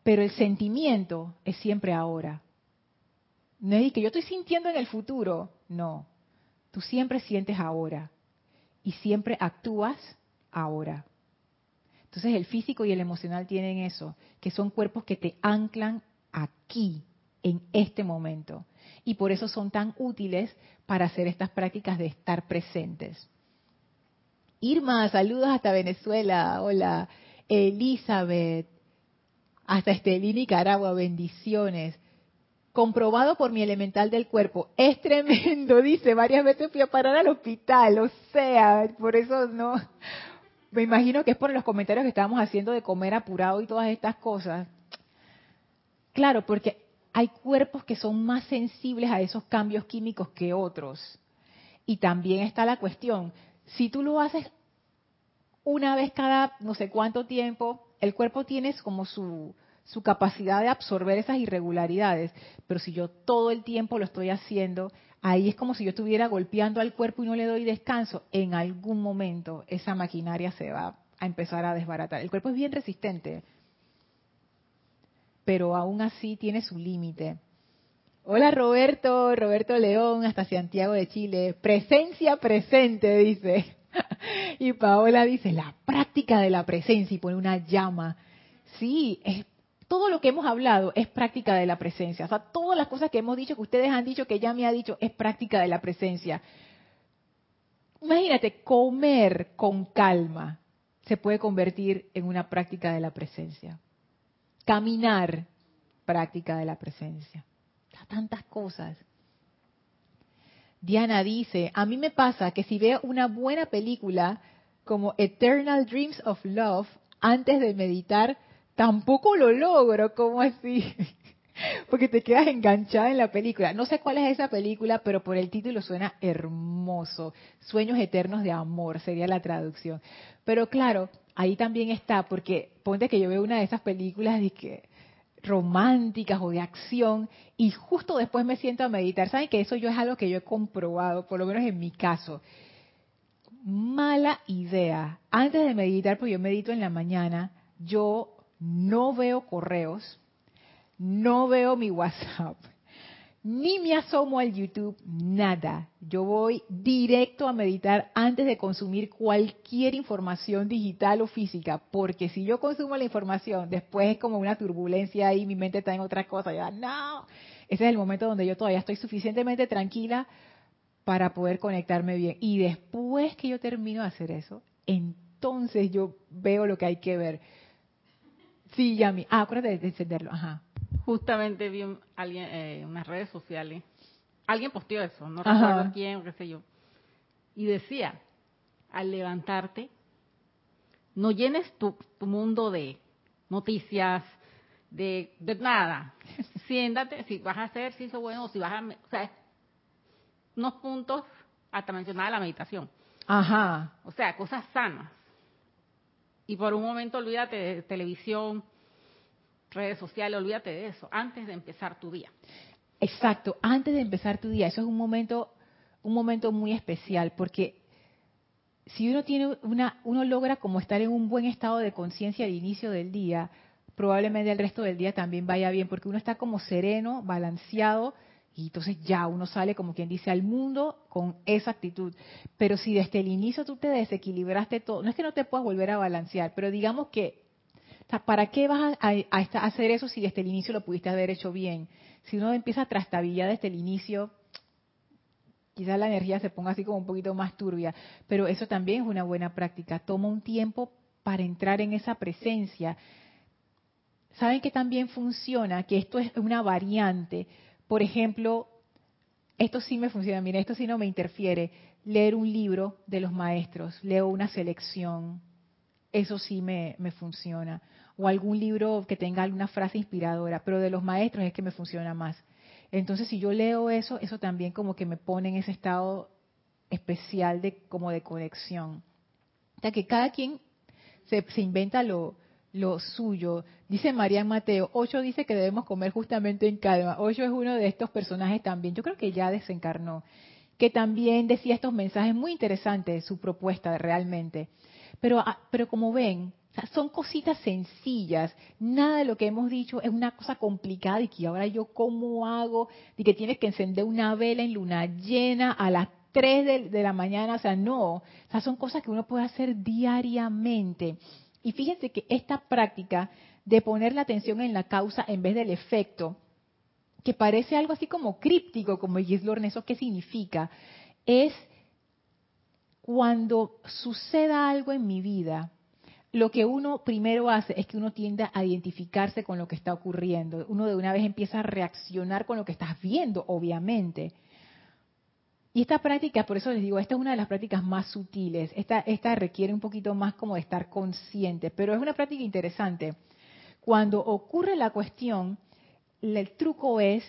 pero el sentimiento es siempre ahora. No es que yo estoy sintiendo en el futuro, no. Tú siempre sientes ahora y siempre actúas ahora. Entonces el físico y el emocional tienen eso, que son cuerpos que te anclan aquí, en este momento y por eso son tan útiles para hacer estas prácticas de estar presentes. Irma, saludos hasta Venezuela. Hola. Elizabeth, hasta Estelí, Nicaragua, bendiciones. Comprobado por mi elemental del cuerpo. Es tremendo, dice. Varias veces fui a parar al hospital. O sea, por eso no. Me imagino que es por los comentarios que estábamos haciendo de comer apurado y todas estas cosas. Claro, porque hay cuerpos que son más sensibles a esos cambios químicos que otros. Y también está la cuestión, si tú lo haces una vez cada no sé cuánto tiempo, el cuerpo tiene como su, su capacidad de absorber esas irregularidades, pero si yo todo el tiempo lo estoy haciendo, ahí es como si yo estuviera golpeando al cuerpo y no le doy descanso, en algún momento esa maquinaria se va a empezar a desbaratar. El cuerpo es bien resistente, pero aún así tiene su límite. Hola Roberto, Roberto León, hasta Santiago de Chile. Presencia presente, dice. Y Paola dice, la práctica de la presencia y pone una llama. Sí, todo lo que hemos hablado es práctica de la presencia. O sea, todas las cosas que hemos dicho, que ustedes han dicho, que ya me ha dicho, es práctica de la presencia. Imagínate, comer con calma se puede convertir en una práctica de la presencia. Caminar, práctica de la presencia. Tantas cosas. Diana dice, a mí me pasa que si veo una buena película como Eternal Dreams of Love antes de meditar, tampoco lo logro, ¿cómo así? Porque te quedas enganchada en la película. No sé cuál es esa película, pero por el título suena hermoso. Sueños eternos de amor sería la traducción. Pero claro, ahí también está, porque ponte que yo veo una de esas películas de que románticas o de acción y justo después me siento a meditar. ¿Saben que eso yo es algo que yo he comprobado, por lo menos en mi caso? Mala idea. Antes de meditar, pues yo medito en la mañana, yo no veo correos, no veo mi WhatsApp, ni me asomo al YouTube, nada. Yo voy directo a meditar antes de consumir cualquier información digital o física, porque si yo consumo la información, después es como una turbulencia y mi mente está en otra cosa. Ya, no, ese es el momento donde yo todavía estoy suficientemente tranquila para poder conectarme bien. Y después que yo termino de hacer eso, entonces yo veo lo que hay que ver. Sí, Yami. Ah, acuérdate de encenderlo. Ajá. Justamente vi un, alguien eh, unas redes sociales, alguien posteó eso, no recuerdo quién, qué sé yo, y decía, al levantarte, no llenes tu, tu mundo de noticias, de, de nada. Siéntate, si vas a hacer ejercicio bueno, si vas a... O sea, unos puntos hasta mencionar la meditación. Ajá. O sea, cosas sanas. Y por un momento olvídate de televisión, redes sociales, olvídate de eso, antes de empezar tu día. Exacto, antes de empezar tu día. Eso es un momento, un momento muy especial, porque si uno tiene una, uno logra como estar en un buen estado de conciencia al inicio del día, probablemente el resto del día también vaya bien, porque uno está como sereno, balanceado, y entonces ya uno sale como quien dice al mundo con esa actitud. Pero si desde el inicio tú te desequilibraste todo, no es que no te puedas volver a balancear, pero digamos que, ¿para qué vas a, hacer eso si desde el inicio lo pudiste haber hecho bien? Si uno empieza a trastabillar desde el inicio, quizás la energía se ponga así como un poquito más turbia, pero eso también es una buena práctica. Toma un tiempo para entrar en esa presencia. ¿Saben que también funciona? Que esto es una variante por ejemplo, esto sí me funciona, mira, esto sí no me interfiere. Leer un libro de los maestros, leo una selección, eso sí me, me funciona. O algún libro que tenga alguna frase inspiradora, pero de los maestros es que me funciona más. Entonces, si yo leo eso, eso también como que me pone en ese estado especial de como de conexión. O sea, que cada quien se, se inventa lo, lo suyo. Dice María Mateo, Ocho dice que debemos comer justamente en calma. Ocho es uno de estos personajes también, yo creo que ya desencarnó, que también decía estos mensajes muy interesantes, su propuesta realmente. Pero, ah, pero como ven, son cositas sencillas. Nada de lo que hemos dicho es una cosa complicada y que ahora yo cómo hago, y que tienes que encender una vela en luna llena a las 3 de, la mañana. O sea, no. O sea, son cosas que uno puede hacer diariamente. Y fíjense que esta práctica de poner la atención en la causa en vez del efecto, que parece algo así como críptico, como Gislorn, ¿eso qué significa? Es cuando suceda algo en mi vida, lo que uno primero hace es que uno tiende a identificarse con lo que está ocurriendo. Uno de una vez empieza a reaccionar con lo que estás viendo, obviamente. Y esta práctica, por eso les digo, esta es una de las prácticas más sutiles. Esta, esta requiere un poquito más como de estar consciente, pero es una práctica interesante. Cuando ocurre la cuestión, el truco es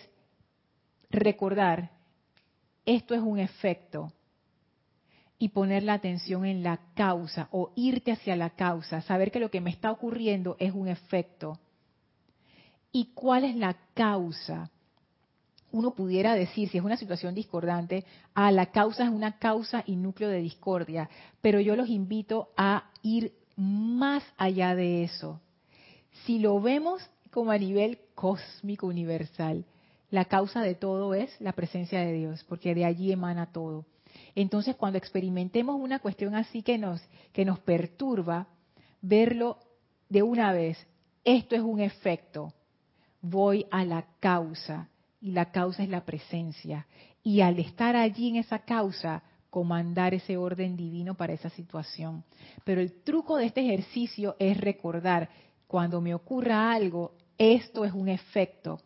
recordar, esto es un efecto, y poner la atención en la causa o irte hacia la causa, saber que lo que me está ocurriendo es un efecto. ¿Y cuál es la causa? uno pudiera decir, si es una situación discordante, ah, la causa es una causa y núcleo de discordia, pero yo los invito a ir más allá de eso. Si lo vemos como a nivel cósmico universal, la causa de todo es la presencia de Dios, porque de allí emana todo. Entonces, cuando experimentemos una cuestión así que nos, que nos perturba, verlo de una vez, esto es un efecto, voy a la causa y la causa es la presencia. Y al estar allí en esa causa, comandar ese orden divino para esa situación. Pero el truco de este ejercicio es recordar, cuando me ocurra algo, esto es un efecto.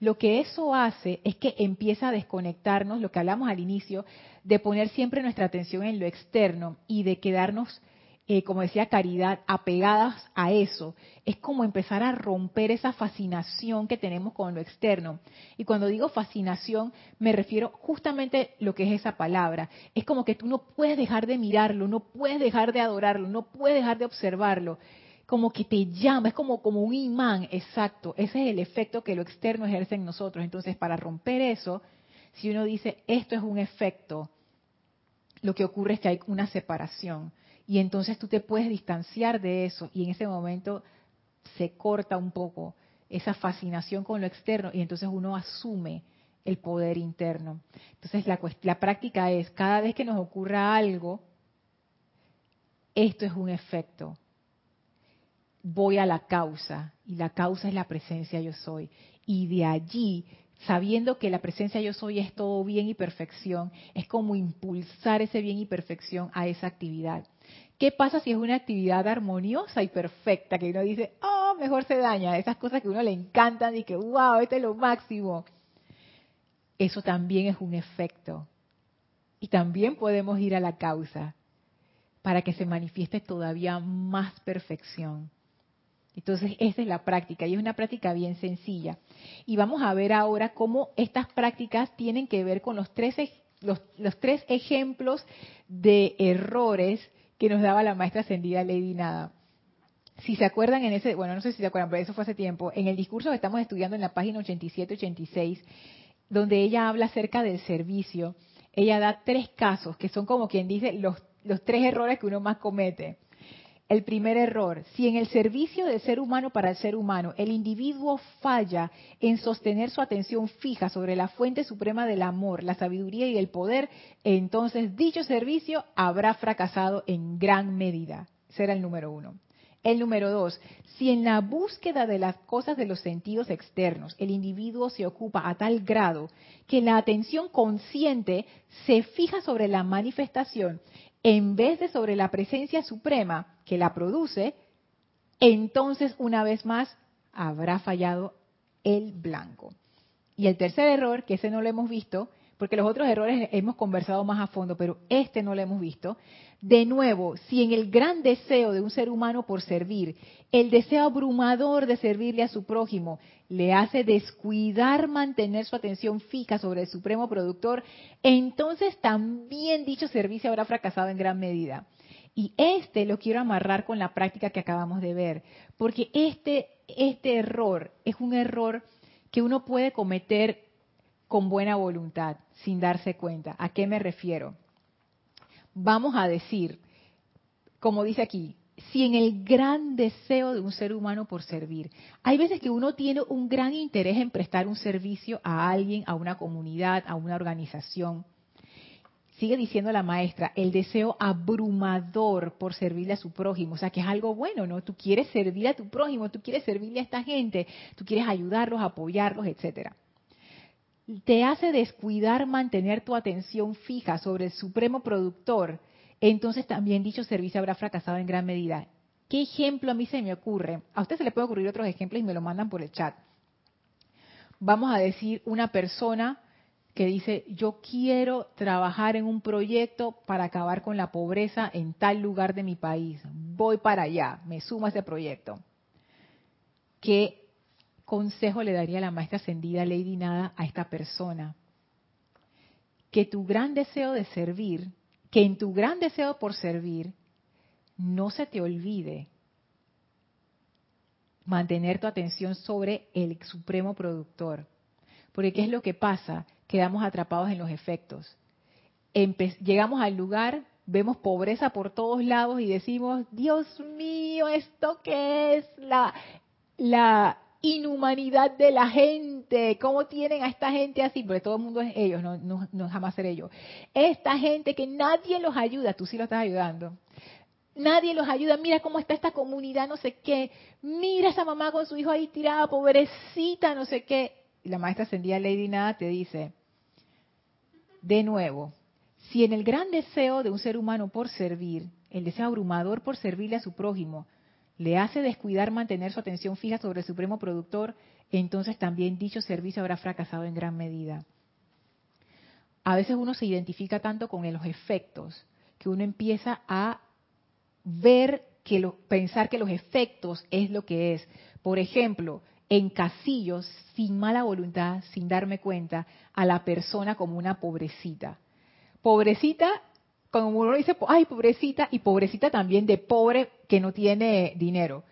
Lo que eso hace es que empieza a desconectarnos, lo que hablamos al inicio, de poner siempre nuestra atención en lo externo y de quedarnos eh, como decía Caridad, apegadas a eso. Es como empezar a romper esa fascinación que tenemos con lo externo. Y cuando digo fascinación, me refiero justamente lo que es esa palabra. Es como que tú no puedes dejar de mirarlo, no puedes dejar de adorarlo, no puedes dejar de observarlo. Como que te llama, es como, como un imán, exacto. Ese es el efecto que lo externo ejerce en nosotros. Entonces, para romper eso, si uno dice, esto es un efecto, lo que ocurre es que hay una separación y entonces tú te puedes distanciar de eso y en ese momento se corta un poco esa fascinación con lo externo y entonces uno asume el poder interno. Entonces la, la práctica es, cada vez que nos ocurra algo, esto es un efecto. Voy a la causa y la causa es la presencia yo soy. Y de allí sabiendo que la presencia yo soy es todo bien y perfección, es como impulsar ese bien y perfección a esa actividad. ¿Qué pasa si es una actividad armoniosa y perfecta? Que uno dice, oh, mejor se daña. Esas cosas que a uno le encantan y que, wow, este es lo máximo. Eso también es un efecto. Y también podemos ir a la causa para que se manifieste todavía más perfección. Entonces, esa es la práctica y es una práctica bien sencilla. Y vamos a ver ahora cómo estas prácticas tienen que ver con los tres, los, tres ejemplos de errores que nos daba la maestra ascendida Lady Nada. Si se acuerdan en ese, bueno, no sé si se acuerdan, pero eso fue hace tiempo, en el discurso que estamos estudiando en la página 87-86, donde ella habla acerca del servicio, ella da tres casos que son como quien dice los, los tres errores que uno más comete. El primer error, si en el servicio del ser humano para el ser humano el individuo falla en sostener su atención fija sobre la fuente suprema del amor, la sabiduría y el poder, entonces dicho servicio habrá fracasado en gran medida. Será el número uno. El número dos, si en la búsqueda de las cosas de los sentidos externos el individuo se ocupa a tal grado que la atención consciente se fija sobre la manifestación en vez de sobre la presencia suprema que la produce, entonces una vez más habrá fallado el blanco. Y el tercer error, que ese no lo hemos visto, porque los otros errores hemos conversado más a fondo, pero este no lo hemos visto. De nuevo, si en el gran deseo de un ser humano por servir, el deseo abrumador de servirle a su prójimo le hace descuidar mantener su atención fija sobre el supremo productor, entonces también dicho servicio habrá fracasado en gran medida. Y este lo quiero amarrar con la práctica que acabamos de ver, porque este, este error es un error que uno puede cometer con buena voluntad, sin darse cuenta. ¿A qué me refiero? Vamos a decir, como dice aquí, si en el gran deseo de un ser humano por servir, hay veces que uno tiene un gran interés en prestar un servicio a alguien, a una comunidad, a una organización. Sigue diciendo la maestra, el deseo abrumador por servirle a su prójimo, o sea que es algo bueno, ¿no? Tú quieres servir a tu prójimo, tú quieres servirle a esta gente, tú quieres ayudarlos, apoyarlos, etcétera te hace descuidar mantener tu atención fija sobre el supremo productor, entonces también dicho servicio habrá fracasado en gran medida. ¿Qué ejemplo a mí se me ocurre? A usted se le puede ocurrir otros ejemplos y me lo mandan por el chat. Vamos a decir una persona que dice, yo quiero trabajar en un proyecto para acabar con la pobreza en tal lugar de mi país. Voy para allá, me sumo a ese proyecto. ¿Qué consejo le daría la maestra ascendida Lady Nada a esta persona? Que tu gran deseo de servir, que en tu gran deseo por servir, no se te olvide mantener tu atención sobre el supremo productor. Porque ¿qué es lo que pasa? Quedamos atrapados en los efectos. llegamos al lugar, vemos pobreza por todos lados y decimos, Dios mío, ¿esto qué es? La, la, inhumanidad de la gente. ¿Cómo tienen a esta gente así? Porque todo el mundo es ellos, no, no, jamás ser ellos. Esta gente que nadie los ayuda, tú sí lo estás ayudando. Nadie los ayuda. Mira cómo está esta comunidad, no sé qué. Mira esa mamá con su hijo ahí tirada, pobrecita, no sé qué. Y la maestra ascendida Lady Nada te dice, de nuevo, si en el gran deseo de un ser humano por servir, el deseo abrumador por servirle a su prójimo, le hace descuidar mantener su atención fija sobre el supremo productor, entonces también dicho servicio habrá fracasado en gran medida. A veces uno se identifica tanto con los efectos que uno empieza a ver que pensar que los efectos es lo que es. Por ejemplo, en casillos, sin mala voluntad, sin darme cuenta, a la persona como una pobrecita. Pobrecita cuando uno dice, ay, pobrecita, y pobrecita también de pobre que no tiene dinero.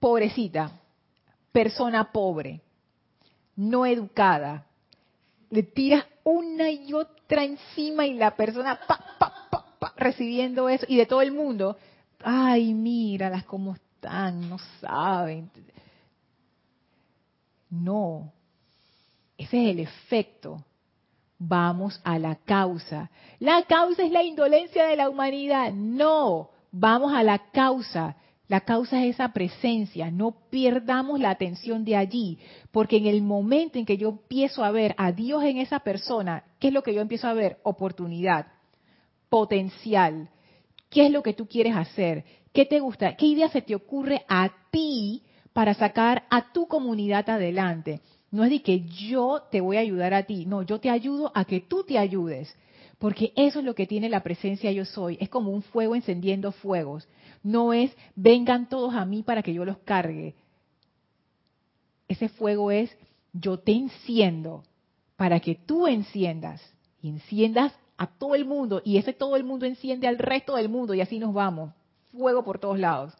Pobrecita, persona pobre, no educada, le tiras una y otra encima y la persona recibiendo eso, y de todo el mundo, ay, míralas cómo están, no saben. No, ese es el efecto vamos a la causa. La causa es la indolencia de la humanidad. No, vamos a la causa. La causa es esa presencia. No perdamos la atención de allí, porque en el momento en que yo empiezo a ver a Dios en esa persona, ¿qué es lo que yo empiezo a ver? Oportunidad, potencial. ¿Qué es lo que tú quieres hacer? ¿Qué te gusta? ¿Qué idea se te ocurre a ti para sacar a tu comunidad adelante? No es de que yo te voy a ayudar a ti, no, yo te ayudo a que tú te ayudes. Porque eso es lo que tiene la presencia yo soy. Es como un fuego encendiendo fuegos. No es vengan todos a mí para que yo los cargue. Ese fuego es yo te enciendo para que tú enciendas. Enciendas a todo el mundo. Y ese todo el mundo enciende al resto del mundo. Y así nos vamos fuego por todos lados.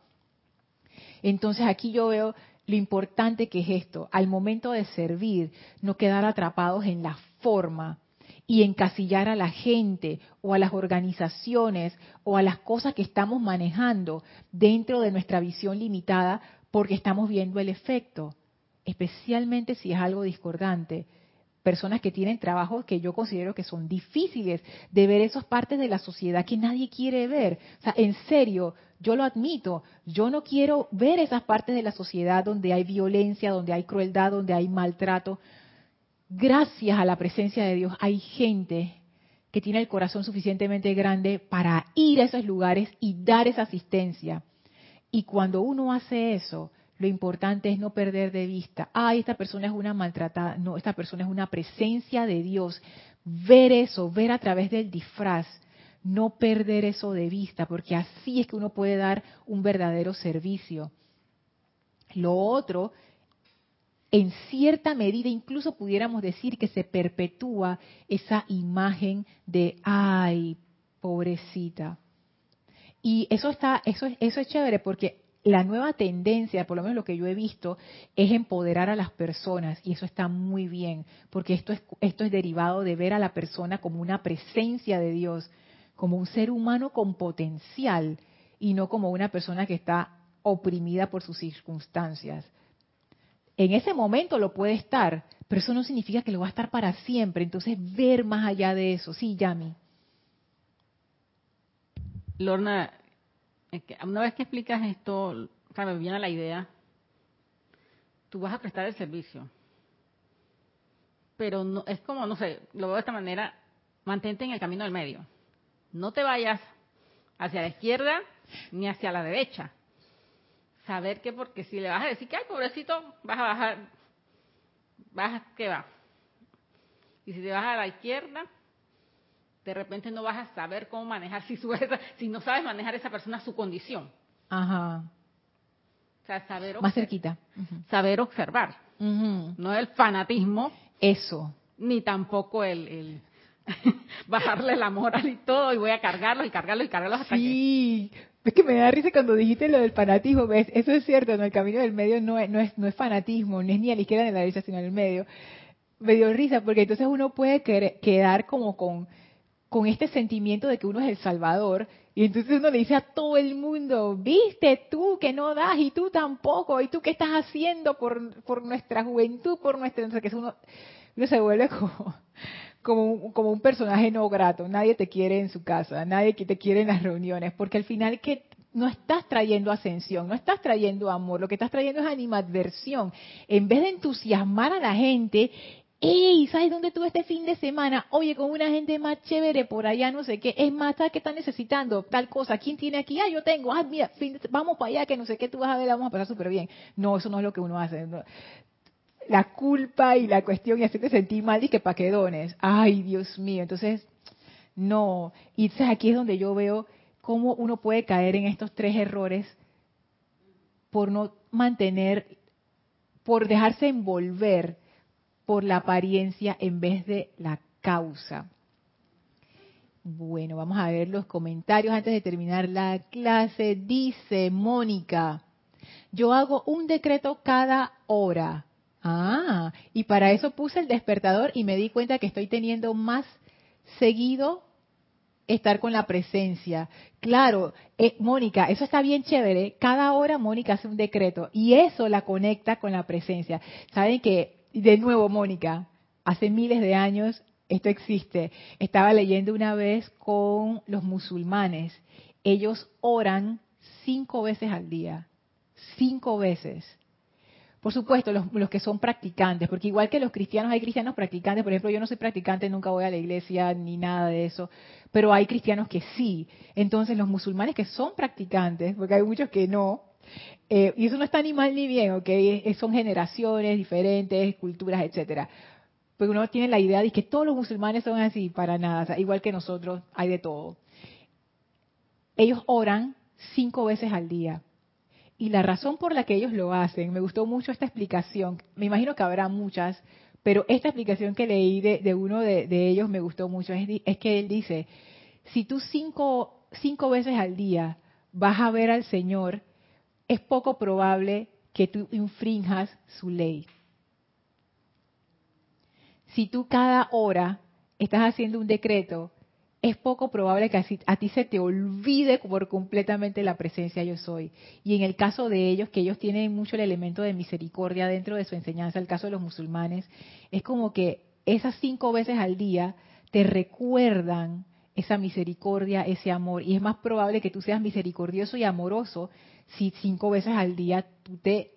Entonces aquí yo veo lo importante que es esto, al momento de servir, no quedar atrapados en la forma y encasillar a la gente o a las organizaciones o a las cosas que estamos manejando dentro de nuestra visión limitada porque estamos viendo el efecto, especialmente si es algo discordante personas que tienen trabajos que yo considero que son difíciles de ver esas partes de la sociedad que nadie quiere ver. O sea, en serio, yo lo admito, yo no quiero ver esas partes de la sociedad donde hay violencia, donde hay crueldad, donde hay maltrato. Gracias a la presencia de Dios hay gente que tiene el corazón suficientemente grande para ir a esos lugares y dar esa asistencia. Y cuando uno hace eso, lo importante es no perder de vista, ay, esta persona es una maltratada, no, esta persona es una presencia de Dios. Ver eso, ver a través del disfraz, no perder eso de vista, porque así es que uno puede dar un verdadero servicio. Lo otro, en cierta medida, incluso pudiéramos decir que se perpetúa esa imagen de, ay, pobrecita. Y eso está, eso, eso es chévere porque la nueva tendencia, por lo menos lo que yo he visto, es empoderar a las personas y eso está muy bien, porque esto es, esto es derivado de ver a la persona como una presencia de Dios, como un ser humano con potencial y no como una persona que está oprimida por sus circunstancias. En ese momento lo puede estar, pero eso no significa que lo va a estar para siempre. Entonces, ver más allá de eso. Sí, Yami. Lorna, una vez que explicas esto, me viene la idea, tú vas a prestar el servicio. Pero no, es como, no sé, lo veo de esta manera, mantente en el camino del medio. No te vayas hacia la izquierda ni hacia la derecha. Saber que porque si le vas a decir que, ay, pobrecito, vas a bajar, vas, ¿qué va? Y si te vas a la izquierda, de repente no vas a saber cómo manejar si, si no sabes manejar esa persona su condición. Ajá. O sea, saber más cerquita. Saber observar. No el fanatismo. Eso. Ni tampoco el, bajarle la moral y todo y voy a cargarlo y cargarlo y cargarlo hasta sí. Es que me da risa cuando dijiste lo del fanatismo, ¿ves? Eso es cierto, ¿no? El camino del medio no es, no es, no es fanatismo, no es ni a la izquierda ni a la derecha, sino en el medio. Me dio risa porque entonces uno puede quedar como con con este sentimiento de que uno es el Salvador, y entonces uno le dice a todo el mundo, viste tú que no das y tú tampoco, y tú qué estás haciendo por, por nuestra juventud, por nuestra... que uno, uno se vuelve como, como, como un personaje no grato, nadie te quiere en su casa, nadie te quiere en las reuniones, porque al final que no estás trayendo ascensión, no estás trayendo amor, lo que estás trayendo es animadversión. En vez de entusiasmar a la gente, ¡Ey! ¿Sabes dónde estuve este fin de semana? Oye, con una gente más chévere por allá, no sé qué. Es más, ¿sabes qué están necesitando? Tal cosa. ¿Quién tiene aquí? Ah, yo tengo. Ah, mira, vamos para allá, que no sé qué tú vas a ver, vamos a pasar súper bien. No, eso no es lo que uno hace. La culpa y la cuestión y hacerte sentir mal y que pa' dones. Ay, Dios mío. Entonces, no. Y entonces aquí es donde yo veo cómo uno puede caer en estos tres errores por no mantener, por dejarse envolver por la apariencia en vez de la causa. Bueno, vamos a ver los comentarios antes de terminar la clase. Dice Mónica, yo hago un decreto cada hora. Ah, y para eso puse el despertador y me di cuenta que estoy teniendo más seguido estar con la presencia. Claro, eh, Mónica, eso está bien chévere. Cada hora Mónica hace un decreto y eso la conecta con la presencia. Saben que de nuevo, Mónica, hace miles de años esto existe. Estaba leyendo una vez con los musulmanes. Ellos oran cinco veces al día. Cinco veces. Por supuesto, los, los, que son practicantes, porque igual que los cristianos hay cristianos practicantes, por ejemplo, yo no soy practicante, nunca voy a la iglesia ni nada de eso, pero hay cristianos que sí. Entonces, los musulmanes que son practicantes, porque hay muchos que no, eh, y eso no está ni mal ni bien, ¿ok? son generaciones diferentes, culturas, etcétera. Pero uno tiene la idea de que todos los musulmanes son así, para nada, igual que nosotros, hay de todo. Ellos oran cinco veces al día y la razón por la que ellos lo hacen, me gustó mucho esta explicación, me imagino que habrá muchas, pero esta explicación que leí de, uno de, ellos me gustó mucho, es, que él dice, si tú cinco, cinco veces al día vas a ver al Señor, es poco probable que tú infrinjas su ley. Si tú cada hora estás haciendo un decreto es poco probable que a ti se te olvide por completamente la presencia yo soy. Y en el caso de ellos, que ellos tienen mucho el elemento de misericordia dentro de su enseñanza, el caso de los musulmanes, es como que esas cinco veces al día te recuerdan esa misericordia, ese amor. Y es más probable que tú seas misericordioso y amoroso si cinco veces al día tú te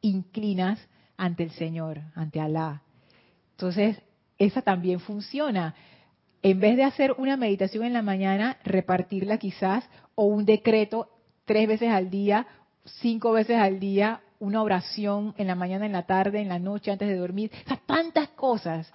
inclinas ante el Señor, ante Alá. Entonces, esa también funciona en vez de hacer una meditación en la mañana, repartirla quizás, o un decreto tres veces al día, cinco veces al día, una oración en la mañana, en la tarde, en la noche, antes de dormir. Tantas cosas.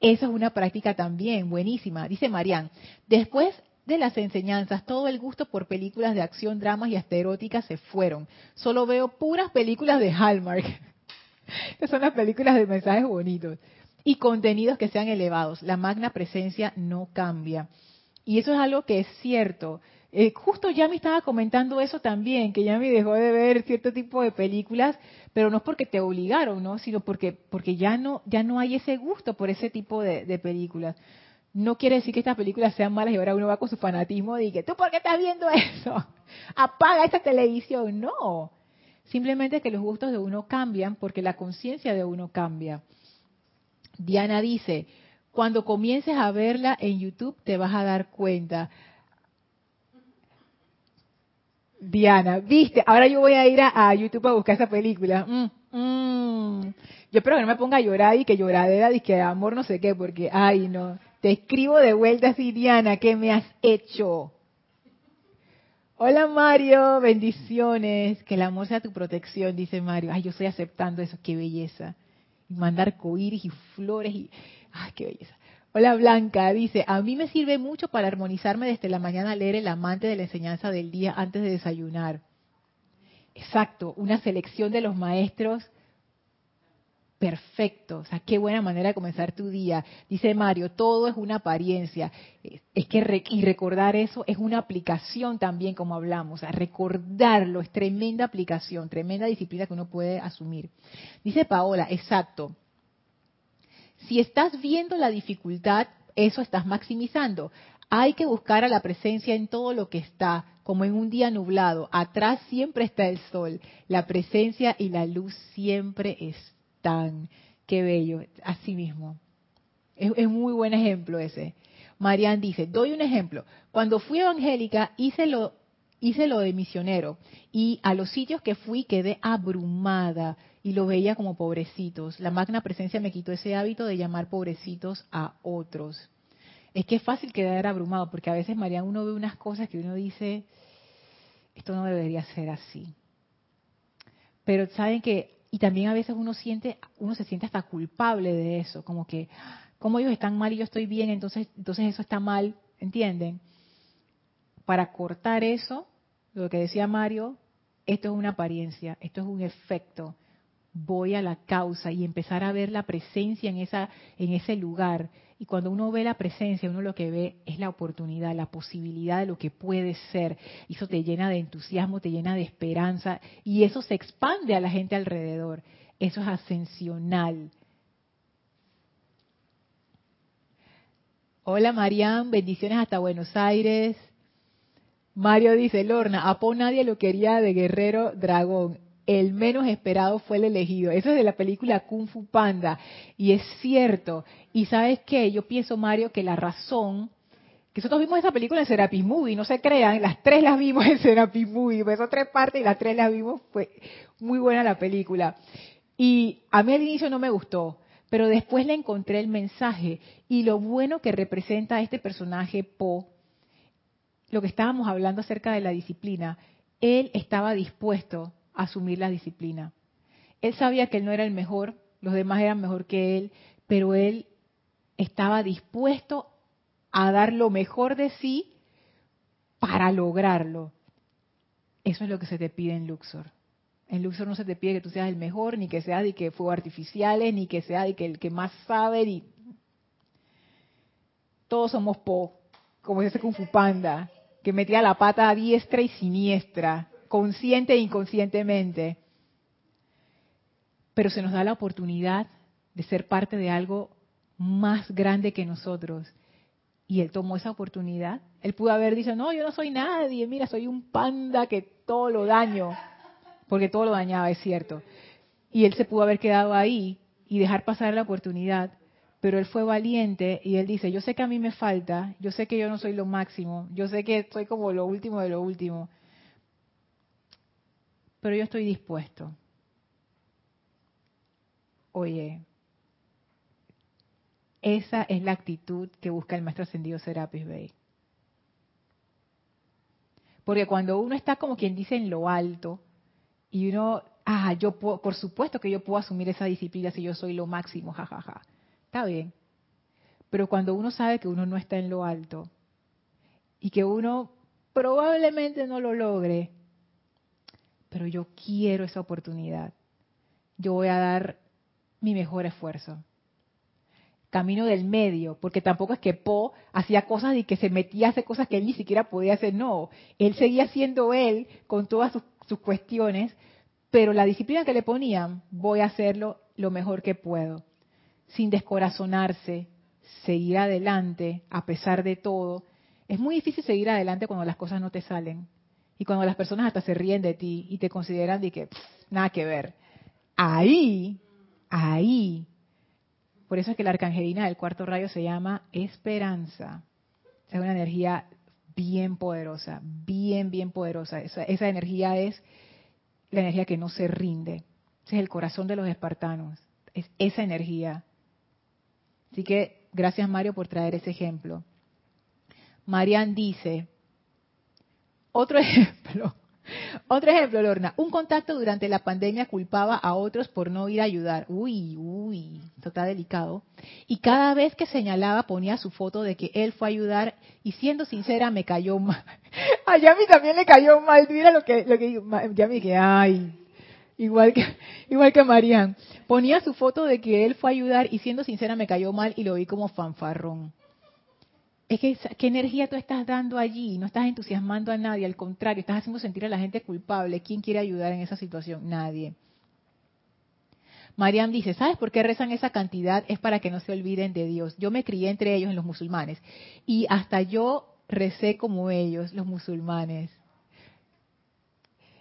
Esa es una práctica también buenísima. Dice Marian, después de las enseñanzas, todo el gusto por películas de acción, dramas y hasta eróticas se fueron. Solo veo puras películas de Hallmark. Estas son las películas de mensajes bonitos y contenidos que sean elevados. La magna presencia no cambia. Y eso es algo que es cierto. Eh, justo ya me estaba comentando eso también, que ya me dejó de ver cierto tipo de películas, pero no es porque te obligaron, ¿no? Sino porque, porque ya no, ya no hay ese gusto por ese tipo de, películas. No quiere decir que estas películas sean malas y ahora uno va con su fanatismo y que, ¿tú por qué estás viendo eso? Apaga esa televisión. No. Simplemente que los gustos de uno cambian porque la conciencia de uno cambia. Diana dice, cuando comiences a verla en YouTube te vas a dar cuenta. Diana, viste, ahora yo voy a ir a, YouTube a buscar esa película. Mm, mm. Yo espero que no me ponga a llorar y que lloradera y que amor no sé qué, porque, ay no, te escribo de vuelta así, Diana, ¿qué me has hecho? Hola Mario, bendiciones, que el amor sea tu protección, dice Mario. Ay, yo estoy aceptando eso, qué belleza y mandar coiris y flores y ay qué belleza. Hola Blanca, dice, a mí me sirve mucho para armonizarme desde la mañana a leer el amante de la enseñanza del día antes de desayunar. Exacto, una selección de los maestros perfecto. O sea, qué buena manera de comenzar tu día. Dice Mario, todo es una apariencia. Es que y recordar eso es una aplicación también, como hablamos. O recordarlo es tremenda aplicación, tremenda disciplina que uno puede asumir. Dice Paola, exacto. Si estás viendo la dificultad, eso estás maximizando. Hay que buscar a la presencia en todo lo que está, como en un día nublado. Atrás siempre está el sol. La presencia y la luz siempre están qué bello, así mismo. Es, muy buen ejemplo ese. Marian dice, doy un ejemplo. Cuando fui evangélica hice lo, hice lo de misionero y a los sitios que fui quedé abrumada y lo veía como pobrecitos. La magna presencia me quitó ese hábito de llamar pobrecitos a otros. Es que es fácil quedar abrumado porque a veces, Marian, uno ve unas cosas que uno dice, esto no debería ser así. Pero saben que y también a veces uno siente, uno se siente hasta culpable de eso, como que, como ellos están mal y yo estoy bien, entonces, entonces eso está mal, ¿entienden? Para cortar eso, lo que decía Mario, esto es una apariencia, esto es un efecto. Voy a la causa y empezar a ver la presencia en esa, en ese lugar y cuando uno ve la presencia, uno lo que ve es la oportunidad, la posibilidad de lo que puede ser. Y eso te llena de entusiasmo, te llena de esperanza y eso se expande a la gente alrededor. Eso es ascensional. Hola Marian, bendiciones hasta Buenos Aires. Mario dice, Lorna, a Po nadie lo quería de guerrero dragón el menos esperado fue el elegido. Eso es de la película Kung Fu Panda. Y es cierto. Y sabes qué, yo pienso, Mario, que la razón, que nosotros vimos esa película en Serapis Movie, no se crean, las tres las vimos en Serapis Movie, pues son tres partes y las tres las vimos, fue muy buena la película. Y a mí al inicio no me gustó, pero después le encontré el mensaje y lo bueno que representa este personaje Po, lo que estábamos hablando acerca de la disciplina, él estaba dispuesto a asumir la disciplina. Él sabía que él no era el mejor, los demás eran mejor que él, pero él estaba dispuesto a dar lo mejor de sí para lograrlo. Eso es lo que se te pide en Luxor. En Luxor no se te pide que tú seas el mejor, ni que seas de que fuego artificiales, ni que seas de que el que más sabe, ni... Todos somos po, como ese Kung Fu Panda, que metía la pata a diestra y siniestra, consciente e inconscientemente. Pero se nos da la oportunidad de ser parte de algo más grande que nosotros. Y él tomó esa oportunidad. Él pudo haber dicho, no, yo no soy nadie, mira, soy un panda que todo lo daño porque todo lo dañaba, es cierto. Y él se pudo haber quedado ahí y dejar pasar la oportunidad, pero él fue valiente y él dice, yo sé que a mí me falta, yo sé que yo no soy lo máximo, yo sé que soy como lo último de lo último, pero yo estoy dispuesto. Oye, esa es la actitud que busca el maestro ascendido Serapis Bey. Porque cuando uno está como quien dice en lo alto, y uno, ah, yo puedo, por supuesto que yo puedo asumir esa disciplina si yo soy lo máximo, jajaja. Está bien. Pero cuando uno sabe que uno no está en lo alto y que uno probablemente no lo logre, pero yo quiero esa oportunidad, yo voy a dar mi mejor esfuerzo. Camino del medio, porque tampoco es que Po hacía cosas y que se metía a hacer cosas que él ni siquiera podía hacer, no, él seguía siendo él con todas sus sus cuestiones, pero la disciplina que le ponían, voy a hacerlo lo mejor que puedo, sin descorazonarse, seguir adelante a pesar de todo. Es muy difícil seguir adelante cuando las cosas no te salen y cuando las personas hasta se ríen de ti y te consideran de que nada que ver. Ahí, ahí. Por eso es que la arcangelina del cuarto rayo se llama esperanza. Es una energía bien poderosa, bien, bien poderosa. Esa, esa energía es la energía que no se rinde. Ese es el corazón de los espartanos. Es esa energía. Así que gracias Mario por traer ese ejemplo. Marian dice, otro ejemplo, otro ejemplo, Lorna. Un contacto durante la pandemia culpaba a otros por no ir a ayudar. Uy, uy, esto está delicado. Y cada vez que señalaba ponía su foto de que él fue a ayudar y siendo sincera me cayó mal. A Yami también le cayó mal. Mira lo que, lo que Yami que, ay, igual que, igual que Marian. Ponía su foto de que él fue a ayudar y siendo sincera me cayó mal y lo vi como fanfarrón es que qué energía tú estás dando allí, no estás entusiasmando a nadie, al contrario, estás haciendo sentir a la gente culpable. ¿Quién quiere ayudar en esa situación? Nadie. Mariam dice, ¿sabes por qué rezan esa cantidad? Es para que no se olviden de Dios. Yo me crié entre ellos en los musulmanes y hasta yo recé como ellos, los musulmanes.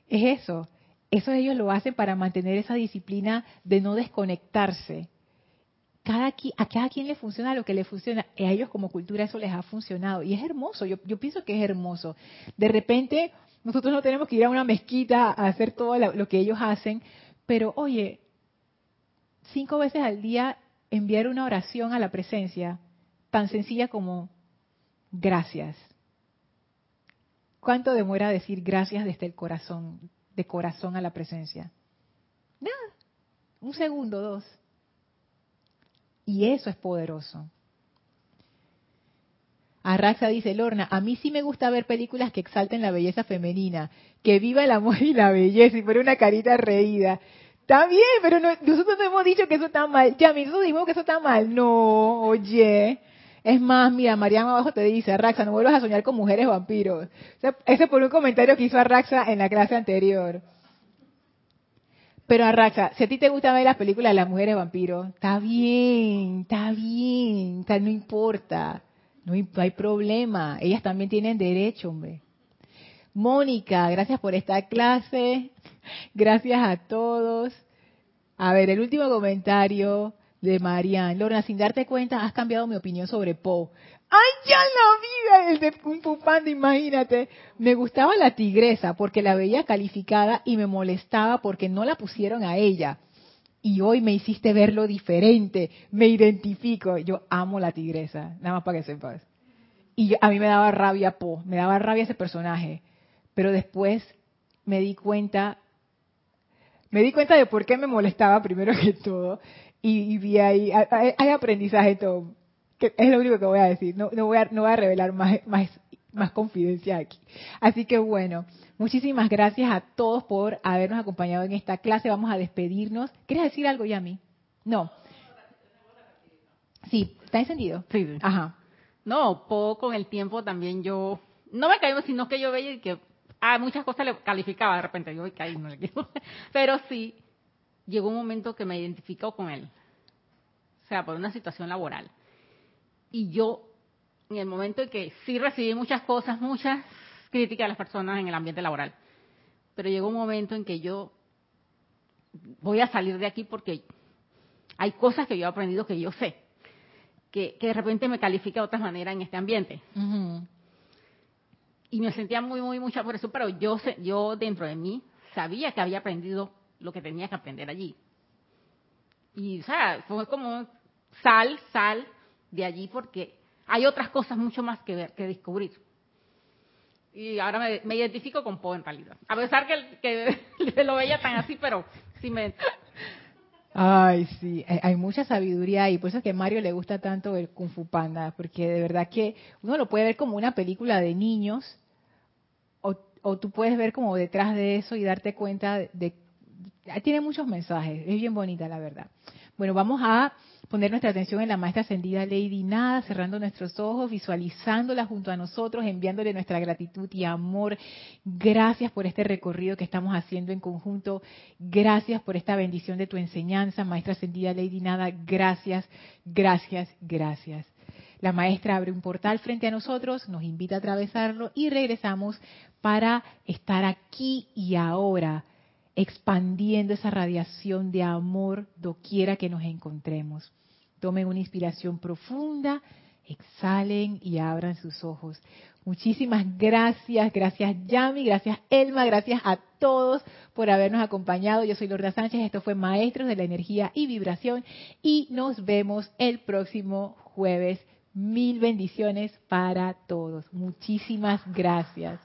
Es eso. Eso ellos lo hacen para mantener esa disciplina de no desconectarse a cada quien le funciona lo que le funciona. A ellos como cultura eso les ha funcionado. Y es hermoso, yo, pienso que es hermoso. De repente nosotros no tenemos que ir a una mezquita a hacer todo lo que ellos hacen, pero oye, cinco veces al día enviar una oración a la presencia, tan sencilla como gracias. ¿Cuánto demora decir gracias desde el corazón, de corazón a la presencia? Nada, un segundo, dos. Y eso es poderoso. Arraxa dice, Lorna, a mí sí me gusta ver películas que exalten la belleza femenina, que viva el amor y la belleza, y por una carita reída. Está bien, pero nosotros no hemos dicho que eso está mal. Ya, nosotros dijimos que eso está mal. No, oye. Es más, mira, Mariana abajo te dice, Arraxa, no vuelvas a soñar con mujeres vampiros. ese por un comentario que hizo Arraxa en la clase anterior. Pero Arraxa, si a ti te gusta ver las películas de las mujeres vampiros, está bien, está bien, no importa, no hay, problema, ellas también tienen derecho, hombre. Mónica, gracias por esta clase, gracias a todos. A ver, el último comentario de Marian. Lorna, sin darte cuenta, has cambiado mi opinión sobre Poe. ¡Ay, ya la vida! El de Kung Fu Panda, imagínate. Me gustaba la tigresa porque la veía calificada y me molestaba porque no la pusieron a ella. y hoy me hiciste verlo diferente, me identifico. Yo amo la tigresa, nada más para que sepas. Y a mí me daba rabia Po, me daba rabia ese personaje. Pero después me di cuenta, me di cuenta de por qué me molestaba primero que todo. Y, vi ahí, hay, aprendizaje todo. Que es lo único que voy a decir. No, no, voy, a, no voy a revelar más, más, más confidencia aquí. Así que bueno, muchísimas gracias a todos por habernos acompañado en esta clase. Vamos a despedirnos. ¿Quieres decir algo, Yami? No. Sí, ¿está encendido? Sí. Ajá. No, poco con el tiempo también yo, no me caí, sino que yo veía que a muchas cosas le calificaba de repente, yo me caí, no le quiero. Pero sí, llegó un momento que me identificó con él. O sea, por una situación laboral. Y yo, en el momento en que sí recibí muchas cosas, muchas críticas de las personas en el ambiente laboral, pero llegó un momento en que yo voy a salir de aquí porque hay cosas que yo he aprendido que yo sé que, de repente me califica de otra manera en este ambiente. Y me sentía muy, muy, mucha por eso, pero yo, yo dentro de mí sabía que había aprendido lo que tenía que aprender allí. Y, o sea, fue como sal, sal de allí porque hay otras cosas mucho más que ver, que descubrir. Y ahora me, identifico con Poe en realidad. A pesar que, que lo veía tan así, pero sí me, Ay, sí, hay mucha sabiduría ahí, por eso es que a Mario le gusta tanto el Kung Fu Panda, porque de verdad que uno lo puede ver como una película de niños, o, o tú puedes ver como detrás de eso y darte cuenta de, tiene muchos mensajes, es bien bonita la verdad. Bueno, vamos a poner nuestra atención en la maestra ascendida Lady Nada, cerrando nuestros ojos, visualizándola junto a nosotros, enviándole nuestra gratitud y amor. Gracias por este recorrido que estamos haciendo en conjunto. Gracias por esta bendición de tu enseñanza, maestra ascendida Lady Nada. Gracias, gracias, gracias. La maestra abre un portal frente a nosotros, nos invita a atravesarlo y regresamos para estar aquí y ahora expandiendo esa radiación de amor doquiera que nos encontremos. Tomen una inspiración profunda, exhalen y abran sus ojos. Muchísimas gracias, gracias Yami, gracias Elma, gracias a todos por habernos acompañado. Yo soy Lorda Sánchez, esto fue Maestros de la Energía y Vibración y nos vemos el próximo jueves. Mil bendiciones para todos. Muchísimas gracias.